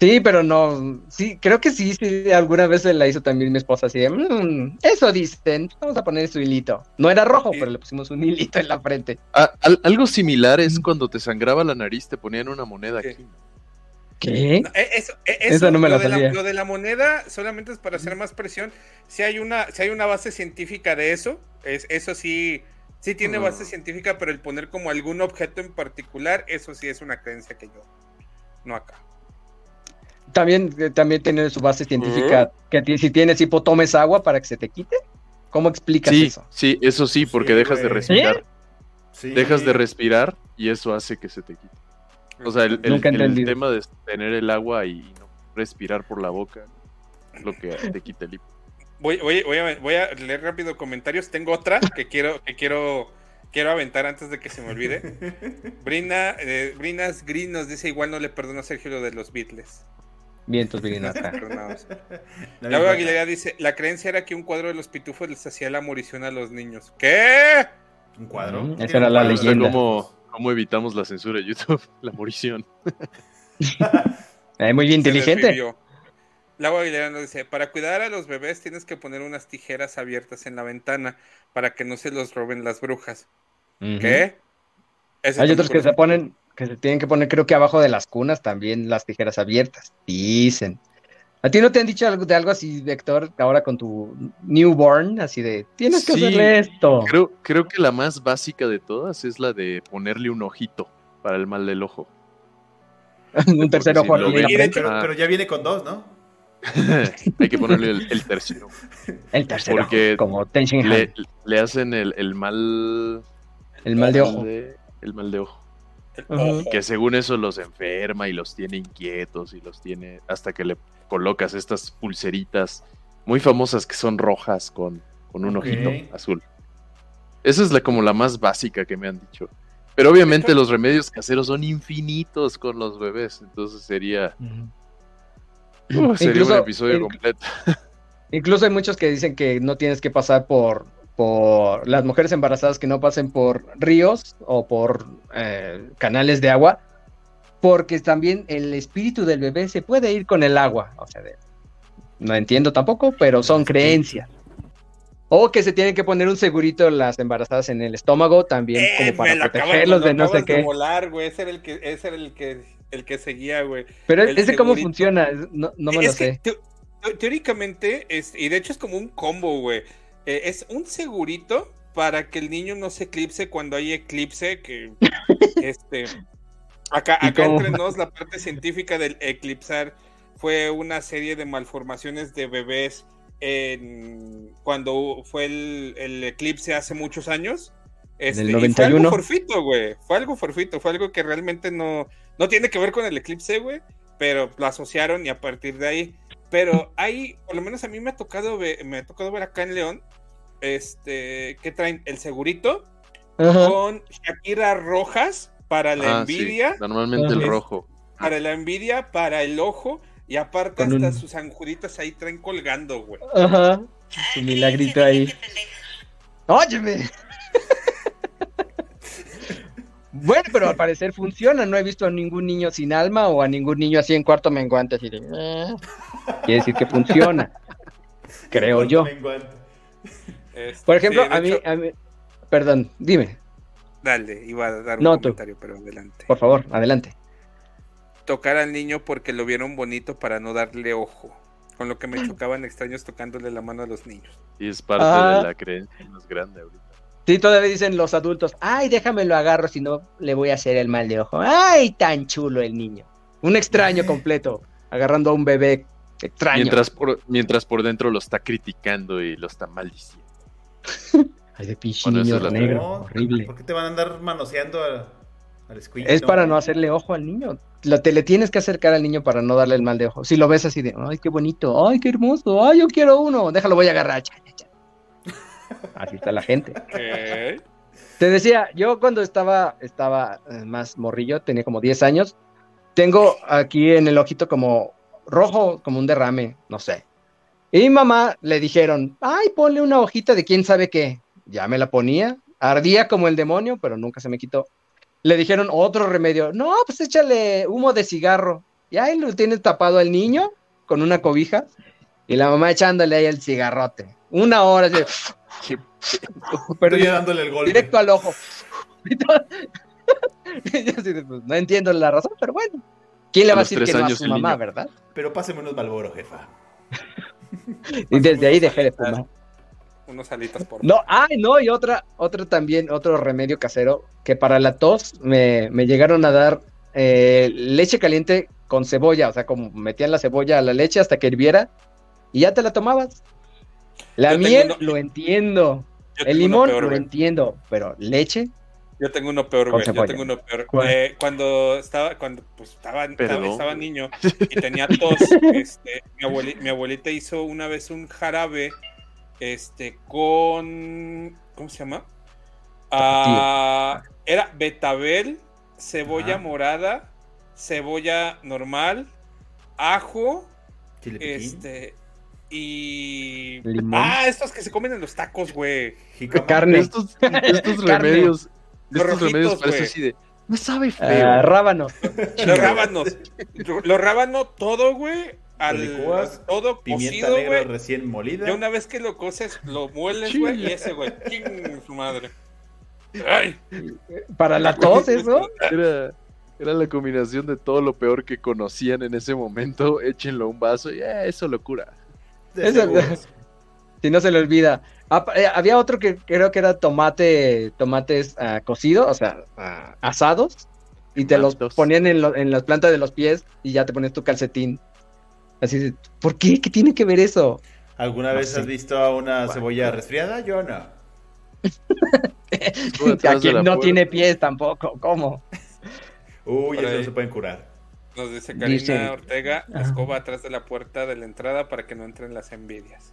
Sí, pero no. Sí, creo que sí, sí. Alguna vez se la hizo también mi esposa así de. "Mm, eso dicen. Vamos a poner su hilito. No era rojo, Sí. pero le pusimos un hilito en la frente. Al- algo similar es cuando te sangraba la nariz, te ponían una moneda aquí. ¿Qué? No, eh, eso, eso, no me lo la de sabía. lo de la moneda solamente es para hacer más presión. Si hay una, si hay una base científica de eso, es, eso sí, sí tiene base científica, pero el poner como algún objeto en particular, eso sí es una creencia que yo no acá. También, eh, también tiene su base científica que si tienes hipo tomes agua para que se te quite. ¿Cómo explicas Sí, eso? sí, eso sí, porque Sí, dejas de respirar. Sí. Dejas de respirar y eso hace que se te quite. O sea, el, el- tema de tener el agua y no respirar por la boca es lo que te quita el hipo. Voy, voy, voy a, voy a leer rápido comentarios. Tengo otra que quiero, que quiero, quiero aventar antes de que se me olvide. Brina, eh, Brinas Green nos dice igual no le perdono a Sergio lo de los Beatles. Vientos Laura importa. Aguilera dice, la creencia era que un cuadro de los pitufos les hacía la morición a los niños. ¿Qué? ¿Un cuadro? Mm, ¿Qué esa era la cuadro? O sea, leyenda. ¿cómo, cómo evitamos la censura de YouTube? La morición. Eh, muy bien inteligente. Laura Aguilera nos dice, para cuidar a los bebés tienes que poner unas tijeras abiertas en la ventana para que no se los roben las brujas. ¿Qué? Ese Hay otros que se ponen, que se tienen que poner, creo que abajo de las cunas también las tijeras abiertas. Dicen. ¿A ti no te han dicho algo de algo así, Héctor, ahora con tu newborn? Así de, tienes que Sí, hacerle esto. Creo, creo que la más básica de todas es la de ponerle un ojito para el mal del ojo. Un tercer Porque ojo si hecho- Pero, pero ya viene con dos, ¿no? Hay que ponerle el, el tercero. El tercer porque como Ten Shin Han, Le, le hacen el, el mal. el mal de ojo. el mal de ojo. Que según eso los enferma y los tiene inquietos y los tiene hasta que le colocas estas pulseritas muy famosas que son rojas con, con un ojito azul. Esa es la, como la más básica que me han dicho. Pero obviamente los remedios caseros son infinitos con los bebés, entonces sería, uh, sería Incluso- un episodio completo. Incluso hay muchos que dicen que no tienes que pasar por, por las mujeres embarazadas que no pasen por ríos o por eh, canales de agua, porque también el espíritu del bebé se puede ir con el agua. O sea, de- no entiendo tampoco, pero son creencias. O que se tienen que poner un segurito las embarazadas en el estómago también, Eh, como para protegerlos de lo no sé acabas de qué. volar, güey. Ese era el que, ese era el que, el que seguía, güey. Pero el ese cómo segurito. funciona, no, no me lo es que sé. teo- teóricamente, es, y de hecho es como un combo, güey. Eh, es un segurito para que el niño no se eclipse cuando hay eclipse, que este acá, ¿Y acá entre nos la parte científica del eclipsar fue una serie de malformaciones de bebés en, cuando fue el, el eclipse hace muchos años. Este, Del y fue 91. algo forfito, güey. Fue algo forfito, fue algo que realmente no, no tiene que ver con el eclipse, güey. Pero lo asociaron y a partir de ahí. Pero hay, por lo menos a mí me ha tocado ver, me ha tocado ver acá en León, este, que traen el segurito Ajá. con Shakira rojas para la Ah, sí, envidia, normalmente el rojo. para la envidia, para el ojo, y aparte Con hasta un- sus anjuditas ahí traen colgando, güey. Ajá. Su milagrito ahí. Óyeme. Bueno, pero al parecer funciona. No he visto a ningún niño sin alma o a ningún niño así en cuarto menguante. Así de, "Eh". Quiere decir que funciona. Creo yo. Menguante. Este, Por ejemplo, sí, a mí, hecho- a mí- Perdón, dime, Dale, iba a dar un No, tú. comentario, pero adelante. por favor, adelante. Tocar al niño porque lo vieron bonito para no darle ojo. Con lo que me chocaban extraños tocándole la mano a los niños. Y es parte Ah. de la creencia más grande ahorita. Sí, todavía dicen los adultos, ay, déjame lo agarro, si no le voy a hacer el mal de ojo. Ay, tan chulo el niño. Un extraño completo, agarrando a un bebé extraño. Mientras por, mientras por dentro lo está criticando y lo está maldiciendo. Ay, de pinche Bueno, niño negro, No, horrible. ¿Por qué te van a andar manoseando al, al squid? Es para no hacerle ojo al niño. Lo- te le tienes que acercar al niño para no darle el mal de ojo. Si lo ves así de, ay, qué bonito, ay, qué hermoso, ay, yo quiero uno, déjalo, voy a agarrar. Cha, cha, cha. Así está la gente. Te decía, yo cuando estaba, estaba eh, más morrillo, tenía como 10 años, tengo aquí en el ojito como rojo, como un derrame, no sé. Y mi mamá le dijeron, ay, ponle una hojita de quién sabe qué. Ya me la ponía, ardía como el demonio, pero nunca se me quitó. Le dijeron otro remedio, no, pues échale humo de cigarro. Y ahí lo tienes tapado al niño con una cobija y la mamá echándole ahí el cigarrote. Una hora, así, pero Estoy ya- dándole el golpe. directo al ojo. Pues, no entiendo la razón, pero bueno. ¿Quién le A va a decir que no a su mamá, niño. verdad? Pero páseme unos Malboro, jefa. Y desde ahí dejé de fumar. Unos alitas por. No, ay, no, y otra, otra también, otro remedio casero, que para la tos me, me llegaron a dar eh, leche caliente con cebolla, o sea, como metían la cebolla a la leche hasta que hirviera y ya te la tomabas. La Yo miel uno- lo entiendo, el limón peor, lo güey. entiendo, pero leche, Yo tengo uno peor, güey. Yo tengo uno peor. Eh, cuando estaba, cuando pues estaba, estaba, niño y tenía tos, este, mi, abueli- mi abuelita hizo una vez un jarabe, este, con, ¿cómo se llama? Ah, era betabel, cebolla Ajá. morada, cebolla normal, ajo, este, y limón. ah, estos que se comen en los tacos, güey. carne. Estos, estos Carne. remedios, Los estos remedios parece así de, no sabe Ah, feo. rábano. Los rábanos. Los rábanos, todo, güey. Al, todo Pimienta cocido, negra recién molida. Ya una vez que lo coces, lo mueles, güey. Y ese, güey. ¡Ching! Su madre. ¡Ay! Para la tos, eso. Era, era la combinación de todo lo peor que conocían en ese momento. Échenlo a un vaso y eh, eso lo cura. De Eso-. Si no se le olvida. Eh, había otro que creo que era tomate, tomates ah, cocidos, o sea, ah, asados, y te los ponían en, lo- en las plantas de los pies y ya te ponías tu calcetín. Así de, ¿por qué? ¿Qué tiene que ver eso? ¿Alguna No vez sé. has visto a una cebolla resfriada? Yo no. Estuvo A atrás de quien la no puerta. tiene pies tampoco, ¿cómo? Uy, eso no se pueden curar. Nos dice Karina Dice- Ortega, escoba atrás de la puerta de la entrada para que no entren las envidias.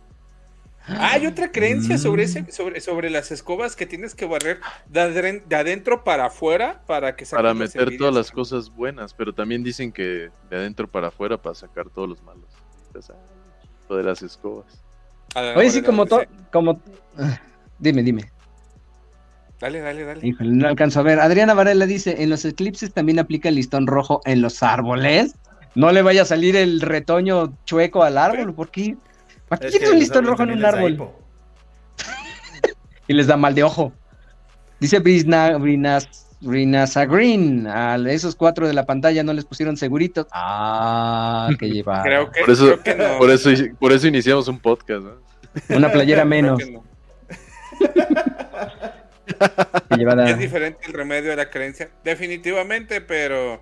Hay otra creencia sobre Mm. ese, sobre, sobre las escobas que tienes que barrer de, adren- de adentro para afuera para que Para las meter todas las cosas buenas, pero también dicen que de adentro para afuera para sacar todos los malos. Entonces, lo de las escobas. Adela Oye, sí, como todo, como... ah, Dime, dime. Dale, dale, dale. Híjole, no alcanzo a ver. Adriana Varela dice, en los eclipses también aplica el listón rojo en los árboles. No le vaya a salir el retoño chueco al árbol, ¿por qué? ¿Para qué que un listón rojo en un árbol? Y les da mal de ojo. Dice Brisna, Brinas, Brinasa Green, a esos cuatro de la pantalla no les pusieron seguritos. Ah, que lleva Creo que, Por eso, creo que no. por eso, por eso iniciamos un podcast. ¿no? una playera Creo menos. que no. Es diferente el remedio de la creencia, definitivamente, pero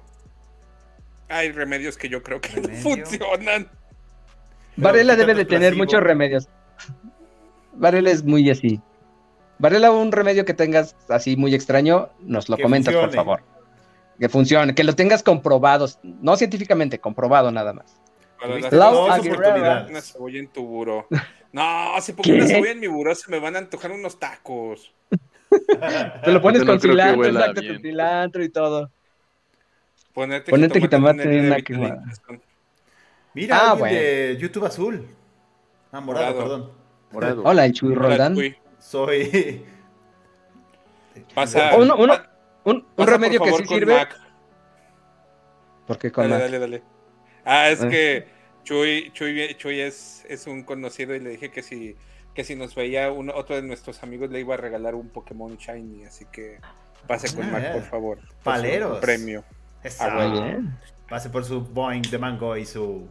hay remedios que yo creo que no funcionan. Varela debe de tener placebo. muchos remedios. Varela es muy así. Varela, un remedio que tengas así muy extraño, nos lo Que comentas, por favor. Que funcione, que lo tengas comprobado, no científicamente, comprobado nada más. Para Aguilera. oportunidades. una cebolla en tu buró. No, si pongo ¿Qué? una cebolla en mi buró se me van a antojar unos tacos. Te lo pones no con cilantro, exacto, con cilantro y todo. Ponerte, Ponerte jitomate jitomate en una. Mira, Ah, alguien bueno. de YouTube Azul. Ah, morado, Morado. perdón. Morado. Hola, el Chuy Roldán. Soy. Pasa, Uno- uno- un, un pasa, remedio por que sí con sirve. Mac. ¿Por qué con Dale, Mac? dale, dale. Ah, es Ah. que Chuy, Chuy, Chuy es, es un conocido y le dije que si, que si nos veía uno, otro de nuestros amigos le iba a regalar un Pokémon Shiny, así que pase con Ah, Mac, ya. por favor. por Paleros. Premio. Ah, Muy bien. Pase por su Boeing de mango y su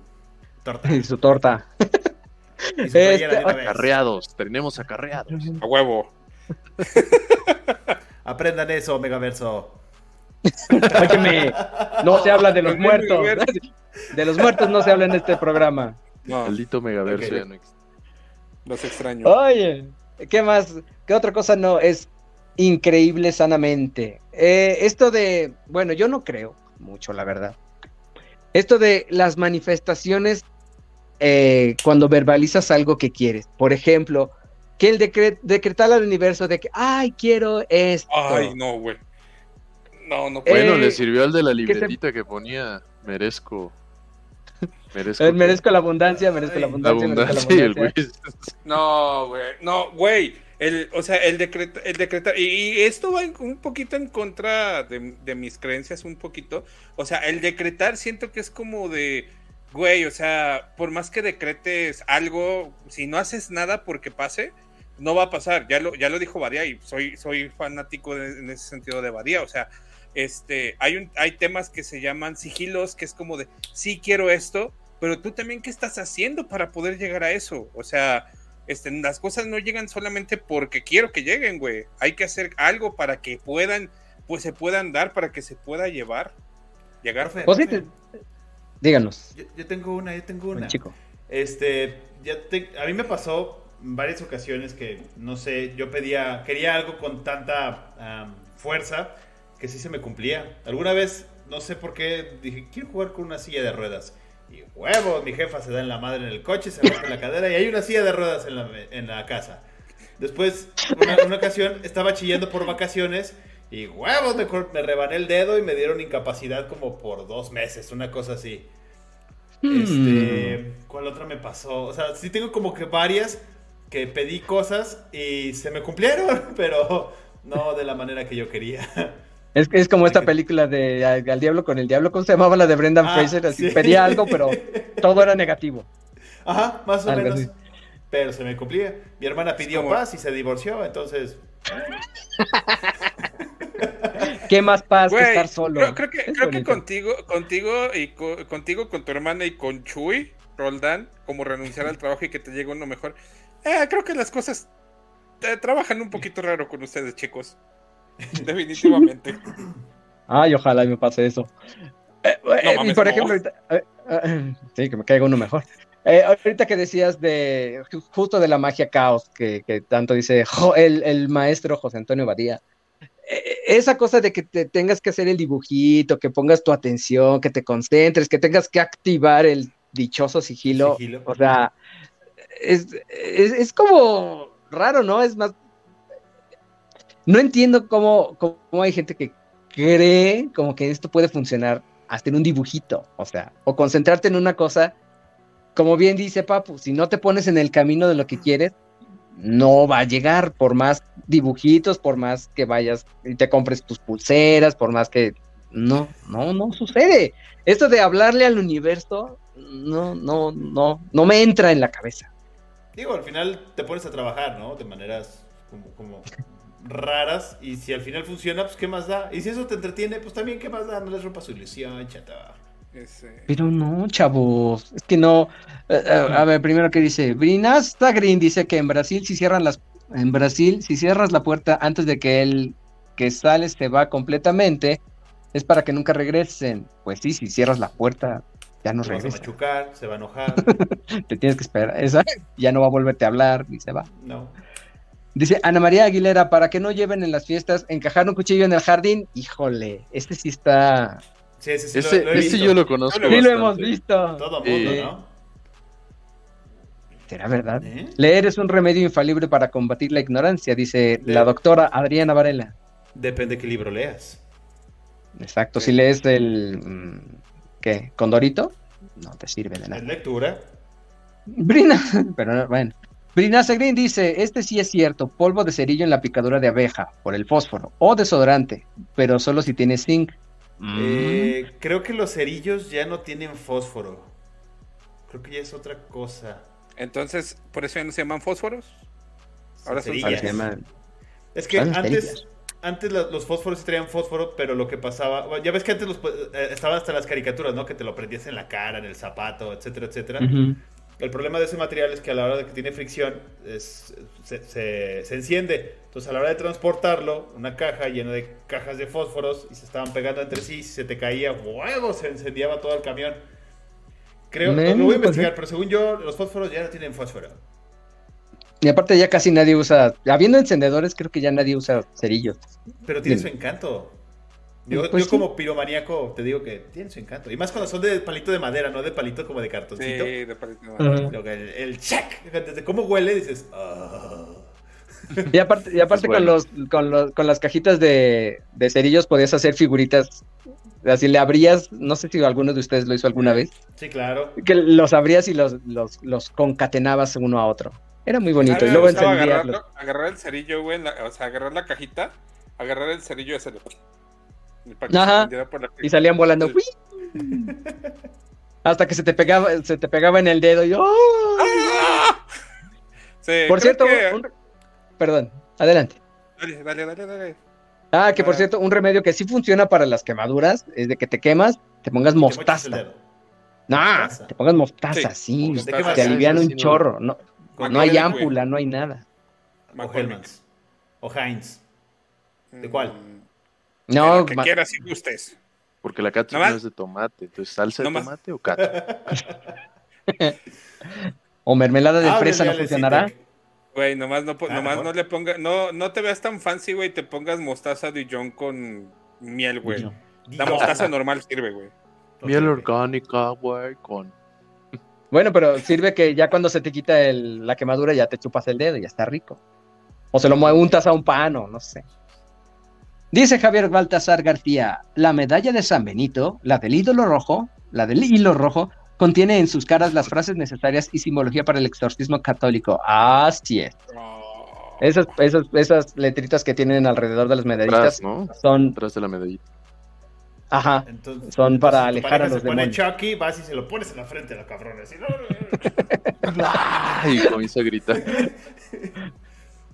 torta. Y su torta. Y su Este. Acarreados, tenemos acarreados. A huevo. Aprendan eso, Megaverso. Óyeme, no se habla de los muertos. De los muertos no se habla en este programa. No, Maldito megaverso Ok. ya no existe. los extraño. Oye, ¿qué más? ¿Qué otra cosa no es increíble sanamente? Eh, esto de, bueno, yo no creo mucho, la verdad. Esto de las manifestaciones eh, cuando verbalizas algo que quieres. Por ejemplo, que el decre- decretar al universo de que, ay, quiero esto. Ay, no, güey. No, no. Eh, Bueno, le sirvió al de la libretita que ponía merezco. Merezco, Eh, merezco la abundancia, merezco la Ay, la abundancia, merezco la abundancia y el güey. abundancia. No, güey. No, güey. El, o sea, el decreto, el decretar. Y, y esto va un poquito en contra de, de mis creencias, un poquito. O sea, el decretar siento que es como de. Güey, o sea, por más que decretes algo, si no haces nada porque pase, no va a pasar. Ya lo, ya lo dijo Badía y soy, soy fanático de- en ese sentido de Badía. O sea, este, hay, un, hay temas que se llaman sigilos, que es como de, sí quiero esto, pero tú también, ¿qué estás haciendo para poder llegar a eso? O sea, este, las cosas no llegan solamente porque quiero que lleguen, güey. Hay que hacer algo para que puedan, pues se puedan dar, para que se pueda llevar, llegar. Pues díganos, yo, yo tengo una, yo tengo una. chico. Este, ya te- a mí me pasó en varias ocasiones que, no sé, yo pedía, quería algo con tanta am, fuerza que sí se me cumplía. Alguna vez, no sé por qué, dije, quiero jugar con una silla de ruedas. Y huevo, mi jefa se da en la madre en el coche, se rompe la cadera y hay una silla de ruedas en la, en la casa. Después, una, una ocasión, estaba chillando por vacaciones y huevos, me, me rebané el dedo y me dieron incapacidad como por dos meses, una cosa así. Hmm. Este, ¿cuál otra me pasó? O sea, sí tengo como que varias que pedí cosas y se me cumplieron, pero no de la manera que yo quería. Es, es como esta película de Al, al Diablo con el Diablo, ¿cómo se llamaba la de Brendan Ah, Fraser? Así, sí. Pedía algo, pero todo era negativo. Ajá, más o Algo menos. así. Pero se me cumplía. Mi hermana pidió como- paz y se divorció, entonces. ¿Qué más paz que estar solo? Creo, creo que, Es creo que contigo, contigo y co- contigo, con tu hermana y con Chuy, Roldán, como renunciar al trabajo y que te llegue uno mejor. Eh, creo que las cosas eh, trabajan un poquito raro con ustedes, chicos. Definitivamente. Ay, ojalá me pase eso. Eh, eh, y mames, por no. ejemplo, ahorita- eh, eh, sí, que me caiga uno mejor. Eh, ahorita que decías de ju- justo de la magia caos, que, que tanto dice jo- el, el maestro José Antonio Badía. Eh, esa cosa de que te tengas que hacer el dibujito, que pongas tu atención, que te concentres, que tengas que activar el dichoso sigilo, Sigilo. o sea, es, es- es como raro, ¿no? Es más, no entiendo cómo, cómo hay gente que cree como que esto puede funcionar hasta en un dibujito, o sea, o concentrarte en una cosa, como bien dice Papu, si no te pones en el camino de lo que quieres, no va a llegar, por más dibujitos, por más que vayas y te compres tus pulseras, por más que... No, no, no sucede. Esto de hablarle al universo, no, no, no, no me entra en la cabeza. Digo, al final te pones a trabajar, ¿no? De maneras como, como raras. Y si al final funciona, pues ¿qué más da? Y si eso te entretiene, pues también ¿qué más da? No les rompa su ilusión, chata. Ese- Pero no, chavos, es que no. Eh, eh, a ver, primero que dice, Brinasta Green dice que en Brasil si cierran las, en Brasil si cierras la puerta antes de que el que sale se va completamente, es para que nunca regresen. Pues sí, si cierras la puerta ya no Se va a regresa. machucar, se va a enojar. Te tienes que esperar. Esa ya no va a volverte a hablar y se va. No. Dice Ana María Aguilera, para que no lleven en las fiestas, encajar un cuchillo en el jardín. Híjole, este sí está. Sí, ese sí lo- Ese, lo, he ese visto. yo lo conozco. Sí, Sí, lo hemos visto. Todo mundo, Sí. ¿no? ¿Será verdad? ¿Eh? Leer es un remedio infalible para combatir la ignorancia, dice la doctora Adriana Varela. Depende qué libro leas. Exacto, si lees el... mm, ¿Qué? ¿Condorito? No te sirve de Es nada. lectura. Brina, pero no, bueno. Brina Green dice, este sí es cierto, polvo de cerillo en la picadura de abeja, por el fósforo, o desodorante, pero solo si tiene zinc. Mm. Eh, creo que los cerillos ya no tienen fósforo. Creo que ya es otra cosa. Entonces, ¿por eso ya no se llaman fósforos? Ahora son Cerillas. Ahora se llama- Es que antes, cerillas. antes los fósforos sí traían fósforo, pero lo que pasaba, bueno, ya ves que antes los, eh, estaban hasta las caricaturas, ¿no? Que te lo prendías en la cara, en el zapato, etcétera, etcétera. El problema de ese material es que a la hora de que tiene fricción es- se, se- se enciende. Entonces a la hora de transportarlo, una caja llena de cajas de fósforos y se estaban pegando entre sí, se te caía, huevo, se incendiaba todo el camión. Creo, Men, lo voy a pues, investigar, pero según yo, los fósforos ya no tienen fósforo. Y aparte ya casi nadie usa, habiendo encendedores, creo que ya nadie usa cerillos. Pero tiene su encanto. Yo, Pues yo sí. como piromaníaco te digo que tiene su encanto. Y más cuando son de palito de madera, no de palito como de Sí, cartoncito. de palito. Ujú. Lo que- El, el check, desde cómo huele, dices, "Ah". Y aparte, y aparte con, los, con, los, con las cajitas de, de cerillos podías hacer figuritas. Así le abrías, no sé si alguno de ustedes lo hizo alguna vez, Sí, claro. que los abrías y los, los, los concatenabas uno a otro. Era muy bonito. Y luego encendías. agarrarlo- agarrar el cerillo, güey, la- o sea, agarrar la cajita, agarrar el cerillo y hacerlo. Para que Ajá. prendiera por la Y salían volando. Hasta que se te pegaba, se te pegaba en el dedo. Y, ¡oh! ¡Ah! Sí, Por cierto, que- un- perdón, adelante. Dale, dale, dale, dale. Ah, que por Ah. cierto, un remedio que sí funciona para las quemaduras es de que te quemas, te pongas Te mostaza. No, Mostaza. te pongas mostaza, Sí, sí. mostaza. ¿De qué más? Te alivian un chorro. No, no hay ámpula, no hay nada. O. O Heinz. ¿De cuál? No, de lo que ma- quieras y gustes. Porque la catsup no es de tomate. Entonces, ¿salsa de tomate o catsup? o mermelada de Háblale fresa no funcionará. Güey, nomás no, po- Ah, nomás no le ponga, no, no te veas tan fancy, güey, te pongas mostaza Dijon con miel, güey. La mostaza normal sirve, güey. Miel orgánica, güey, con... Bueno, pero sirve que ya cuando se te quita el- la quemadura ya te chupas el dedo y ya está rico. O se lo untas a un pan o no sé. Dice Javier Baltasar García, la medalla de San Benito, la del ídolo rojo, la del hilo rojo, contiene en sus caras las frases necesarias y simbología para el exorcismo católico. Así es. Oh. Esas, esas, esas letritas que tienen alrededor de las medallitas son, Atrás de la medallita. ajá, Entonces, Son para alejar a los se pone demonios. Chucky, vas y se lo pones en la frente a la cabrona. Así, Ay, comienza a gritar.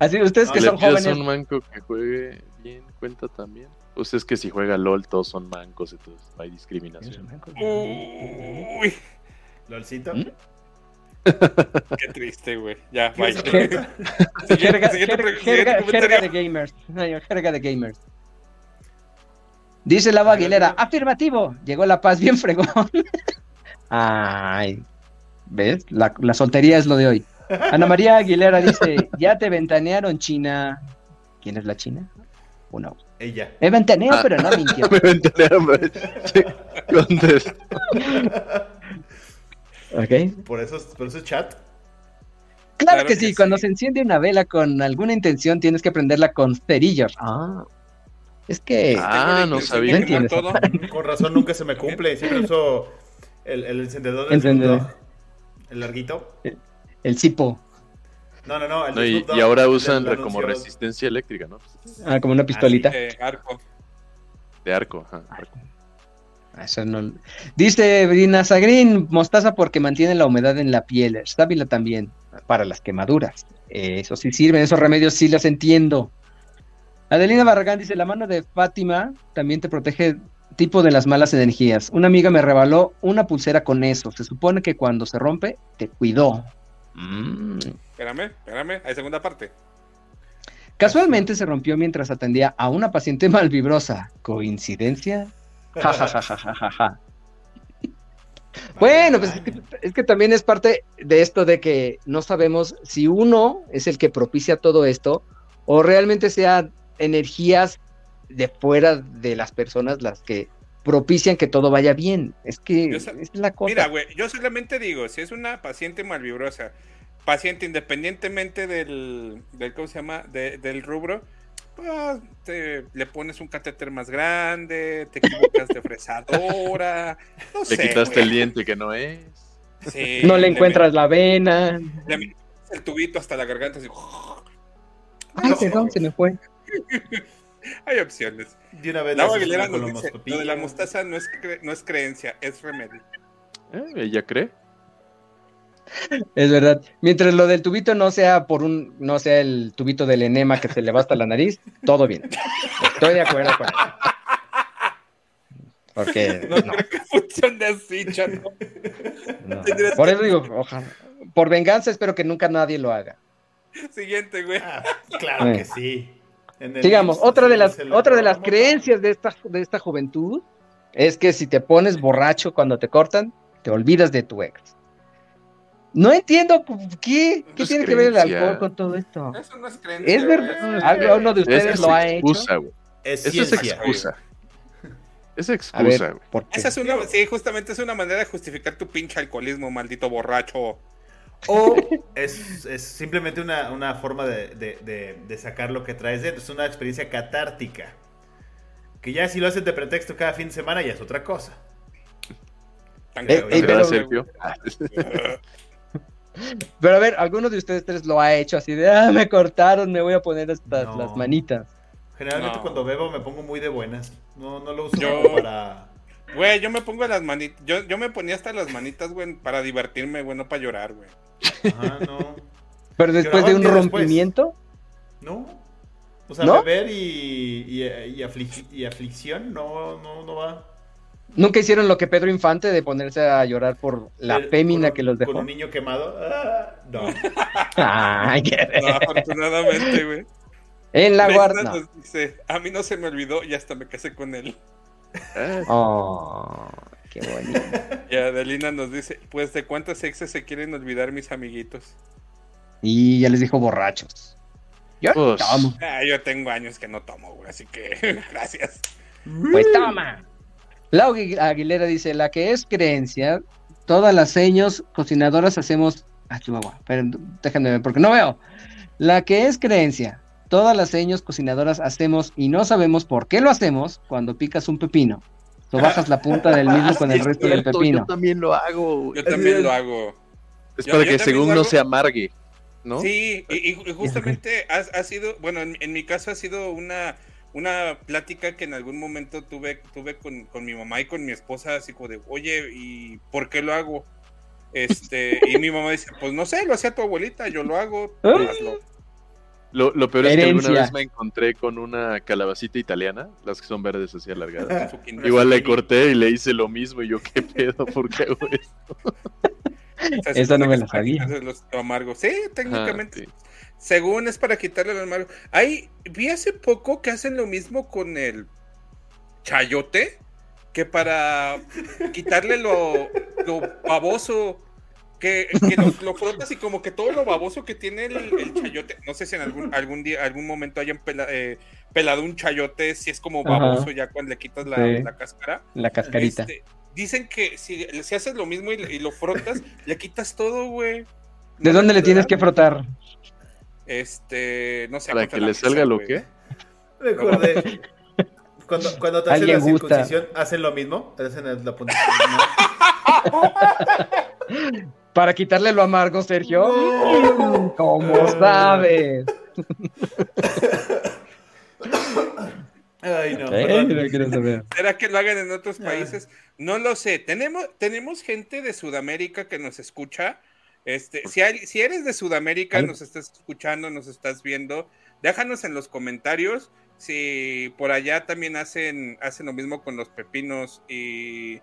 así ustedes No, que son jóvenes, a un manco que juegue bien, cuenta también. Ustedes que si juega LOL todos son mancos, entonces no hay discriminación. Uy, LOLcito. ¿Mm? qué triste, güey. Ya, ¿Qué bye. jerga, jerga- jerga- jerga de gamers. Jerga de gamers. Dice Lava Aguilera, afirmativo, llegó la paz bien fregón. Ay, ¿ves? La, la soltería es lo de hoy. Ana María Aguilera dice, ya te ventanearon China. ¿Quién es la China? Una U. Ella. Me ventaneo, Ah. pero no mintió. Me ventanearon, güey. Sí, contesta. ¿Ok? Por eso, por eso es chat. Claro, Claro que, que sí, sí. cuando se enciende una vela con alguna intención tienes que prenderla con cerillos. Ah, es que... Ah, no sabía. No todo. Con razón nunca se me cumple. Siempre uso el, el encendedor del Encendedor. El larguito. El cipo, No, no, no. El No, de y, ahora usan re- como resistencia eléctrica, ¿no? ah, como una pistolita. Eh, arco. De arco. ajá, arco. Eso no- Dice Brina Sagrin, mostaza porque mantiene la humedad en la piel. Sábila también, para las quemaduras. Eso sí sirven, esos remedios sí los entiendo. Adelina Barragán dice, la mano de Fátima también te protege tipo de las malas energías. Una amiga me regaló una pulsera con eso. Se supone que cuando se rompe, te cuidó. Mm. Espérame, espérame. Hay segunda parte. Casualmente se rompió mientras atendía a una paciente malvibrosa. ¿Coincidencia? Ja, ja, ja, ja, ja. Bueno, pues es que, es que también es parte de esto de que no sabemos si uno es el que propicia todo esto o realmente sean energías de fuera de las personas las que propician que todo vaya bien. Es que Yo es la cosa. Mira, güey, yo solamente digo, si es una paciente malvibrosa, paciente independientemente del, del ¿cómo se llama? De- del rubro, pues te- le pones un catéter más grande, te equivocas de fresadora, no Le sé, quitaste güey. el diente que no es. Sí, no le encuentras la vena. le el tubito hasta la garganta, así, Ay, perdón, se me fue. hay opciones. De una vez Aguilera nos dice, lo de la mostaza no es, cre- no es creencia, es remedio. ¿Eh? ¿Ella cree? Es verdad. Mientras lo del tubito no sea por un, no sea el tubito del enema que se le va hasta la nariz, todo bien. Estoy de acuerdo con eso. Porque No, no, creo que funcione así, chano. no. Por eso digo, ojalá. Por venganza espero que nunca nadie lo haga. Siguiente, güey. Ah, claro Eh. que sí. En el Sigamos, otra de las, otra de las creencias de esta, de esta juventud es que si te pones borracho cuando te cortan, te olvidas de tu ex. No entiendo qué, qué No tiene que ver el alcohol con todo esto. Eso no es creencia. Es verdad, alguno de Esa ustedes es lo ha hecho. Es Esa es excusa. Es excusa, ver, güey. ¿por qué? Esa es una, sí, justamente es una manera de justificar tu pinche alcoholismo, maldito borracho. O es, es simplemente una, una forma de, de- de- de sacar lo que traes dentro. Es una experiencia catártica. Que ya si lo haces de pretexto cada fin de semana ya es otra cosa. Tan Eh, eh, ¿Verdad, pero- Sergio? Pero a ver, ¿alguno de ustedes tres lo ha hecho así de, ah, me cortaron, me voy a poner estas No. las manitas? Generalmente No. cuando bebo me pongo muy de buenas. No, no lo uso Yo- para... Güey, yo me pongo las manitas. Yo, yo me ponía hasta las manitas, güey, para divertirme, güey, no para llorar, güey. Ajá, no. Pero después de un después. rompimiento, No. O sea, ¿No? beber y, y, y aflic- y aflicción no, no, no va. nunca hicieron lo que Pedro Infante de ponerse a llorar por la El- fémina que los dejó. Con un niño quemado. Ah, no. Ay, qué- No, afortunadamente, güey. en la guarda. dice, a mí no se me olvidó y hasta me casé con él. Oh, qué bonito. Y Adelina nos dice, pues de cuántas exes se quieren olvidar mis amiguitos. Y ya les dijo borrachos. Yo Pues, tomo. Ah, yo tengo años que no tomo, güey, así que gracias. Pues toma. Lau Agu- Aguilera dice, la que es creencia, todas las seños cocinadoras hacemos... Ah, chihuahua, pero déjenme ver, porque no veo. La que es creencia, todas las seños cocinadoras hacemos y no sabemos por qué lo hacemos cuando picas un pepino. O bajas la punta del mismo con el es resto del pepino. Yo también lo hago. Yo también lo hago. Es para yo que según no se amargue, ¿no? Sí, y, justamente ha, ha sido, bueno, en, en mi caso ha sido una, una plática que en algún momento tuve, tuve con, con mi mamá y con mi esposa, así como de, oye, ¿y por qué lo hago? Este, y mi mamá dice, pues no sé, lo hacía tu abuelita, yo lo hago, tú hazlo. Lo, lo peor es que alguna vez me encontré con una calabacita italiana, las que son verdes así alargadas. Igual le corté y le hice lo mismo y yo, ¿qué pedo? ¿Por qué hago esto? Esa no me la sabía. los- lo amargo. Sí, técnicamente. Ajá, Según es para quitarle lo amargo. Ahí vi hace poco que hacen lo mismo con el chayote, que para quitarle lo, lo baboso que, que lo, lo frotas y como que todo lo baboso que tiene el, el chayote, no sé si en algún, algún día, algún momento hayan pela- eh, pelado un chayote, si es como Ajá. baboso ya cuando le quitas la, Sí. la cáscara. La cascarita. Este, dicen que si, si haces lo mismo y, lo frotas, le quitas todo, güey. ¿De dónde le tienes que frotar? Este, no sé. Para que le salga lo que. Recordé. Cuando, cuando te hacen la gusta. circuncisión, ¿hacen lo mismo? Hacen la punta. Para quitarle lo amargo, Sergio. ¿Cómo sabes? Ay, no, Eh. ¿Será que lo hagan en otros Ah. países? No lo sé. Tenemos, tenemos gente de Sudamérica que nos escucha. Este, si, hay- si eres de Sudamérica, nos estás escuchando, nos estás viendo, déjanos en los comentarios si por allá también hacen, hacen lo mismo con los pepinos y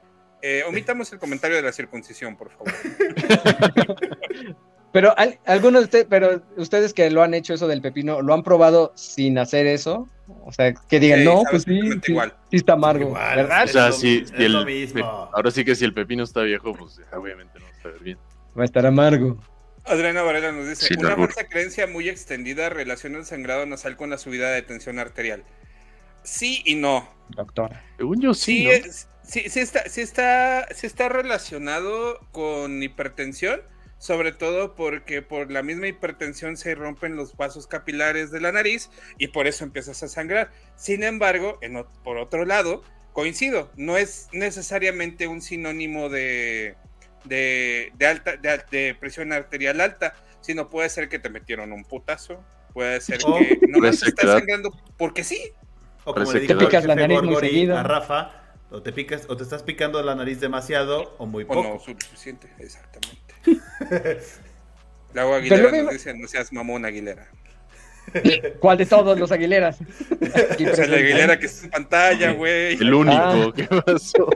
eh, omitamos el comentario de la circuncisión, por favor. Pero al- algunos de ustedes, pero ustedes que lo han hecho eso del pepino, ¿lo han probado sin hacer eso? O sea, que digan, Sí, no, pues sí, sí, igual. sí está amargo, Igual, ¿verdad? O sea, Es lo- si, es si el, lo mismo. ahora sí que si el pepino está viejo, pues obviamente no va a saber bien. Va a estar amargo. Adriana Varela nos dice, Sin una falsa creencia muy extendida relaciona el sangrado nasal con la subida de tensión arterial. Sí y no. Doctor. Según yo sí, Sí, ¿no? es- sí, sí está, sí, está, sí está relacionado con hipertensión, sobre todo porque por la misma hipertensión se rompen los vasos capilares de la nariz y por eso empiezas a sangrar. Sin embargo, en por otro lado, coincido, no es necesariamente un sinónimo de, de, de alta, de, al- de presión arterial alta, sino puede ser que te metieron un putazo, puede ser O- que no estás sangrando porque sí. O como le Te picas la nariz muy Gorgori seguido. a Rafa, o te picas, o te estás picando la nariz demasiado o muy O poco. no suficiente, exactamente. Aguilera luego- nos dice, no seas mamón Aguilera. ¿Cuál de todos los aguileras? O sea, la. Aguilera que está en pantalla, güey. El único, Ah. ¿qué pasó?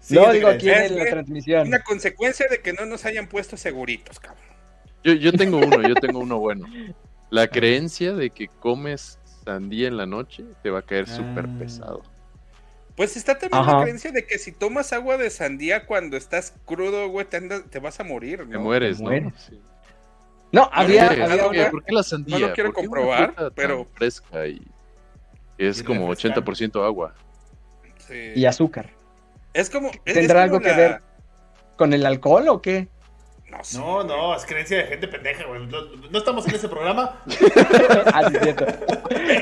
Sí, no, es digo aquí en Es la transmisión. Una consecuencia de que no nos hayan puesto seguritos, cabrón. Yo, yo tengo uno, yo tengo uno bueno. La creencia de que comes sandía en la noche te va a caer súper Ah. pesado. Pues está también Ajá. la creencia de que si tomas agua de sandía cuando estás crudo, güey, te, andas- te vas a morir, Te ¿no? mueres, ¿no? mueres. Sí. No, había, ¿Por qué? había ¿Por qué? una- ¿Por qué la sandía? No lo quiero ¿Por qué una comprobar, pero- fresca y es Y como refrescante. 80% agua. Sí. y azúcar. Es como. es- es ¿Tendrá como algo que ver? ¿Con el alcohol o qué? No, sé, No, es creencia de gente pendeja, güey. No, no estamos en ese programa. ah,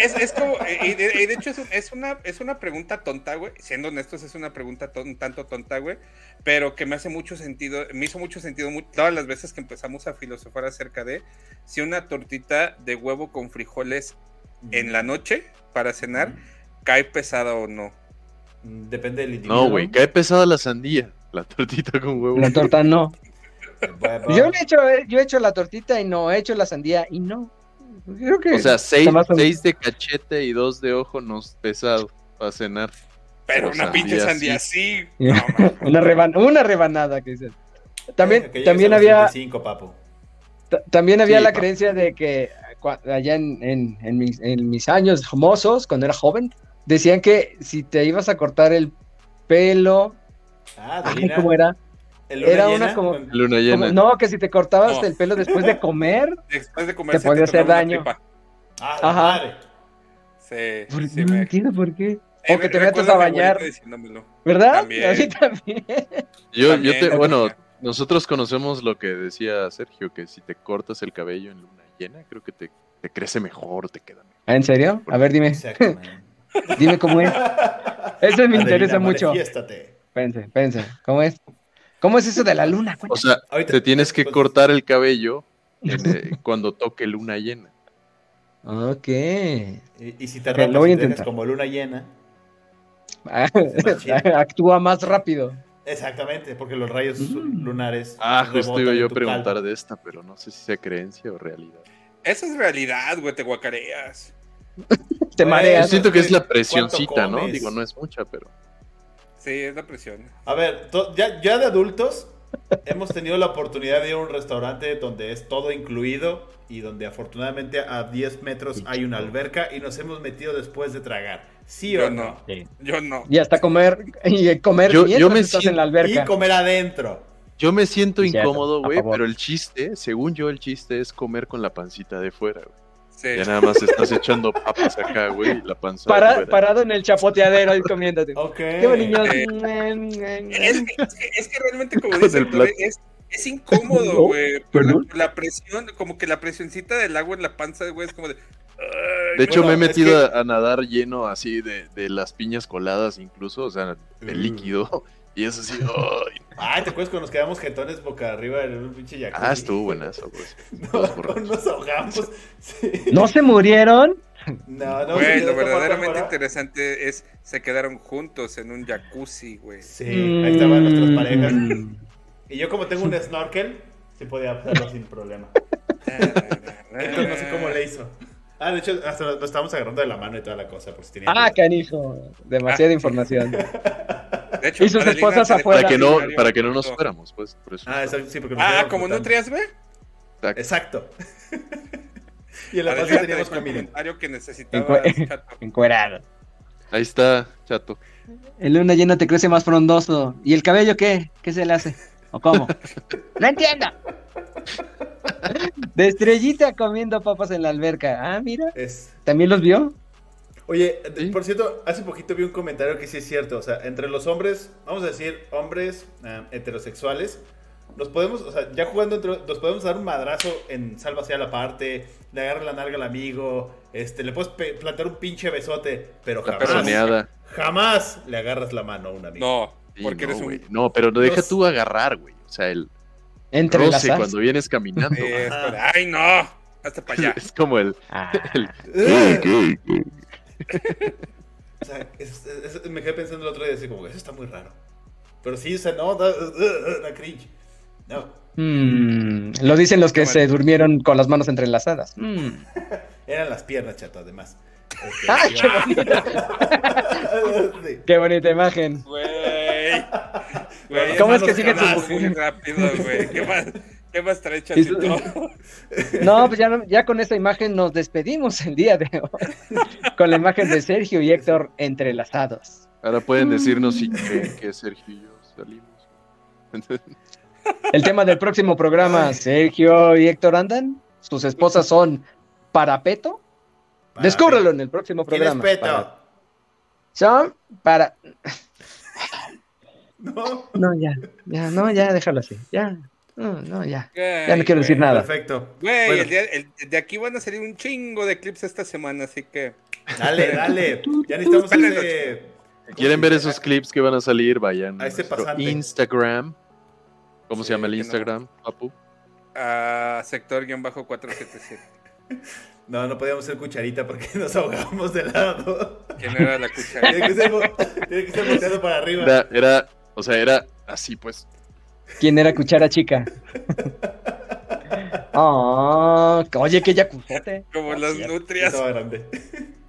es. Es, como, eh, y de, y de hecho es, un- es una, es una pregunta tonta, güey. Siendo honestos, es una pregunta ton- un tanto tonta, güey. Pero que me hace mucho sentido, me hizo mucho sentido todas las veces que empezamos a filosofar acerca de si una tortita de huevo con frijoles en la noche para cenar cae pesada o no. Depende del individuo. No, güey, cae pesada la sandía. La tortita con huevo. La torta no. Yo le he hecho, eh, yo he hecho la tortita y no, he hecho la sandía y no. Creo que O sea, seis, de cachete y dos de ojo no es pesado para cenar. Pero una pinche sandía sandía sí. No, una, reban- una rebanada que dices. También, que también había, 35, papu. ta- también había Sí, la creencia de que allá en, en- en mis, en mis años mozos, cuando era joven, decían que si te ibas a cortar el pelo, Ah, ay, ¿cómo era? ¿El luna era llena? una como- Luna llena. Como- no, que si te cortabas No. el pelo después de comer, Después de comer Te podía hacer daño. Ah, Ajá. Sí, ¿por- sí, no me- entiendo por qué. Eh, O que te metas a bañar. ¿Verdad? También. A mí también. Yo, yo te, bueno, nosotros conocemos lo que decía Sergio, que si te cortas el cabello en luna llena, creo que te, te crece mejor, te queda mejor. ¿Ah, ¿En serio? A ver, dime. Dime cómo es. Eso me interesa mucho. Pense, pense. ¿Cómo es? ¿Cómo es eso de la luna? O sea, Ahorita- te tienes que cortar el cabello en, eh, cuando toque luna llena. Ok. Y, y si te Ok, rapas lo voy a y tienes intentar. como luna llena. Actúa más rápido. Exactamente, porque los rayos Mm. lunares. Ah, justo iba yo a preguntar de esta, pero no sé si sea creencia o realidad. Eso es realidad, güey, te guacareas. Te Güey, Yo mareas. siento que es la ¿Cuánto presioncita, ¿no? Digo, no es mucha, pero. Sí, es la presión. A ver, ya, ya de adultos, hemos tenido la oportunidad de ir a un restaurante donde es todo incluido y donde afortunadamente a 10 metros hay una alberca y nos hemos metido después de tragar. ¿Sí o Yo no? no. Sí. Yo no. Y hasta comer, y comer Yo- me estás siento- en la Y alberca. comer adentro. Yo me siento incómodo, güey, pero el chiste, según yo, el chiste es comer con la pancita de fuera, güey. Sí. Ya nada más estás echando papas acá, güey, la panza Para- parado en el chapoteadero ahí comiéndote. Ok. Qué bonito. Eh, Es, que- es que, es que realmente, como Con dice el el Play, plato. es, es incómodo, No, güey. por la, perdón. por la presión, como que la presioncita del agua en la panza, güey, es como de. ay, De hecho, no, me he es metido que- a, nadar lleno así de, de las piñas coladas, incluso, o sea, de Mm. Y es así, ¡ay! Ay, ¿te acuerdas cuando nos quedamos jetones boca arriba en un pinche jacuzzi? Ah, estuvo buenazo, pues. No, nos ahogamos. Sí. ¿No se murieron? No, no. Güey, sí, lo verdaderamente interesante es se quedaron juntos en un jacuzzi, güey. Sí, ahí estaban nuestras parejas. Mm. Y yo como tengo un snorkel, sí podía hacerlo sin problema. Entonces no sé cómo le hizo. Ah, de hecho, hasta nos estábamos agarrando de la mano y toda la cosa, por si tenía Ah, duda. canijo. Demasiada información. De hecho, Y sus esposas afuera. Para que no, para que no nos fuéramos, pues. Por eso. Ah, exacto, sí, porque nos Ah, como flotando. nutrias, ve. Exacto. y en la trae teníamos comida. comentario que necesitaba. Encuerado. Ahí está, chato. El luna llena te crece más frondoso. ¿Y el cabello qué? ¿Qué se le hace? ¿O cómo? no entiendo. De estrellita comiendo papas en la alberca. Ah, mira. Es... ¿También los vio? Oye, Sí. por cierto, hace poquito vi un comentario que sí es cierto. O sea, entre los hombres, vamos a decir, hombres eh, heterosexuales, nos podemos, o sea, ya jugando entre, nos podemos dar un madrazo en salva sea la parte, le agarra la nalga al amigo, este, le puedes plantar un pinche besote, pero La jamás, jamás le agarras la mano a un amigo. No, Sí, porque no, eres un. güey. No, pero no deja tú agarrar, güey. O sea, el Entre las roce cuando vienes caminando. es Ay, no. Hasta para allá. Es como el. Ah. O sea, es- es- es- me quedé pensando el otro día así como, eso está muy raro. Pero sí, o sea, no, da, da- da cringe. No, mm, lo dicen los que se durmieron con las manos entrelazadas. Mm. eran las piernas, chato, además. Este, ¡Ay, qué bonita! ¡Qué bonita imagen! Güey. Güey, ¿Cómo es que sigue tu- muy rápido, güey? ¿Qué más? ¿Qué más trae? No, pues ya, ya con esta imagen nos despedimos el día de hoy. Con la imagen de Sergio y Héctor entrelazados. Ahora pueden decirnos si creen que Sergio y yo salimos. El tema del próximo programa, Sergio y Héctor andan. Sus esposas son parapeto. Para- Descúbrelo en el próximo ¿Quién es programa. Peto? Para- Son para. No, No, ya, ya, no, ya, déjalo así. Ya, no, no, ya. Ya no Güey, quiero decir nada. perfecto. Güey, Bueno. el día- el- de aquí van a salir un chingo de clips esta semana, así que. Dale, dale. Ya necesitamos ese... Quieren ver esos clips que van a salir, vayan A ese pasante. Instagram. ¿Cómo Sí, se llama el que no. Instagram, papu? A sector-477. No, no podíamos ser cucharita porque nos ahogamos de lado. ¿Quién era la cuchara? Tiene que ser, tiene que ser volteado para arriba. Era, era, o sea, era así, pues. ¿Quién era cuchara chica? Oh, oye, que ya. Como las Ya nutrias. Estaba grande.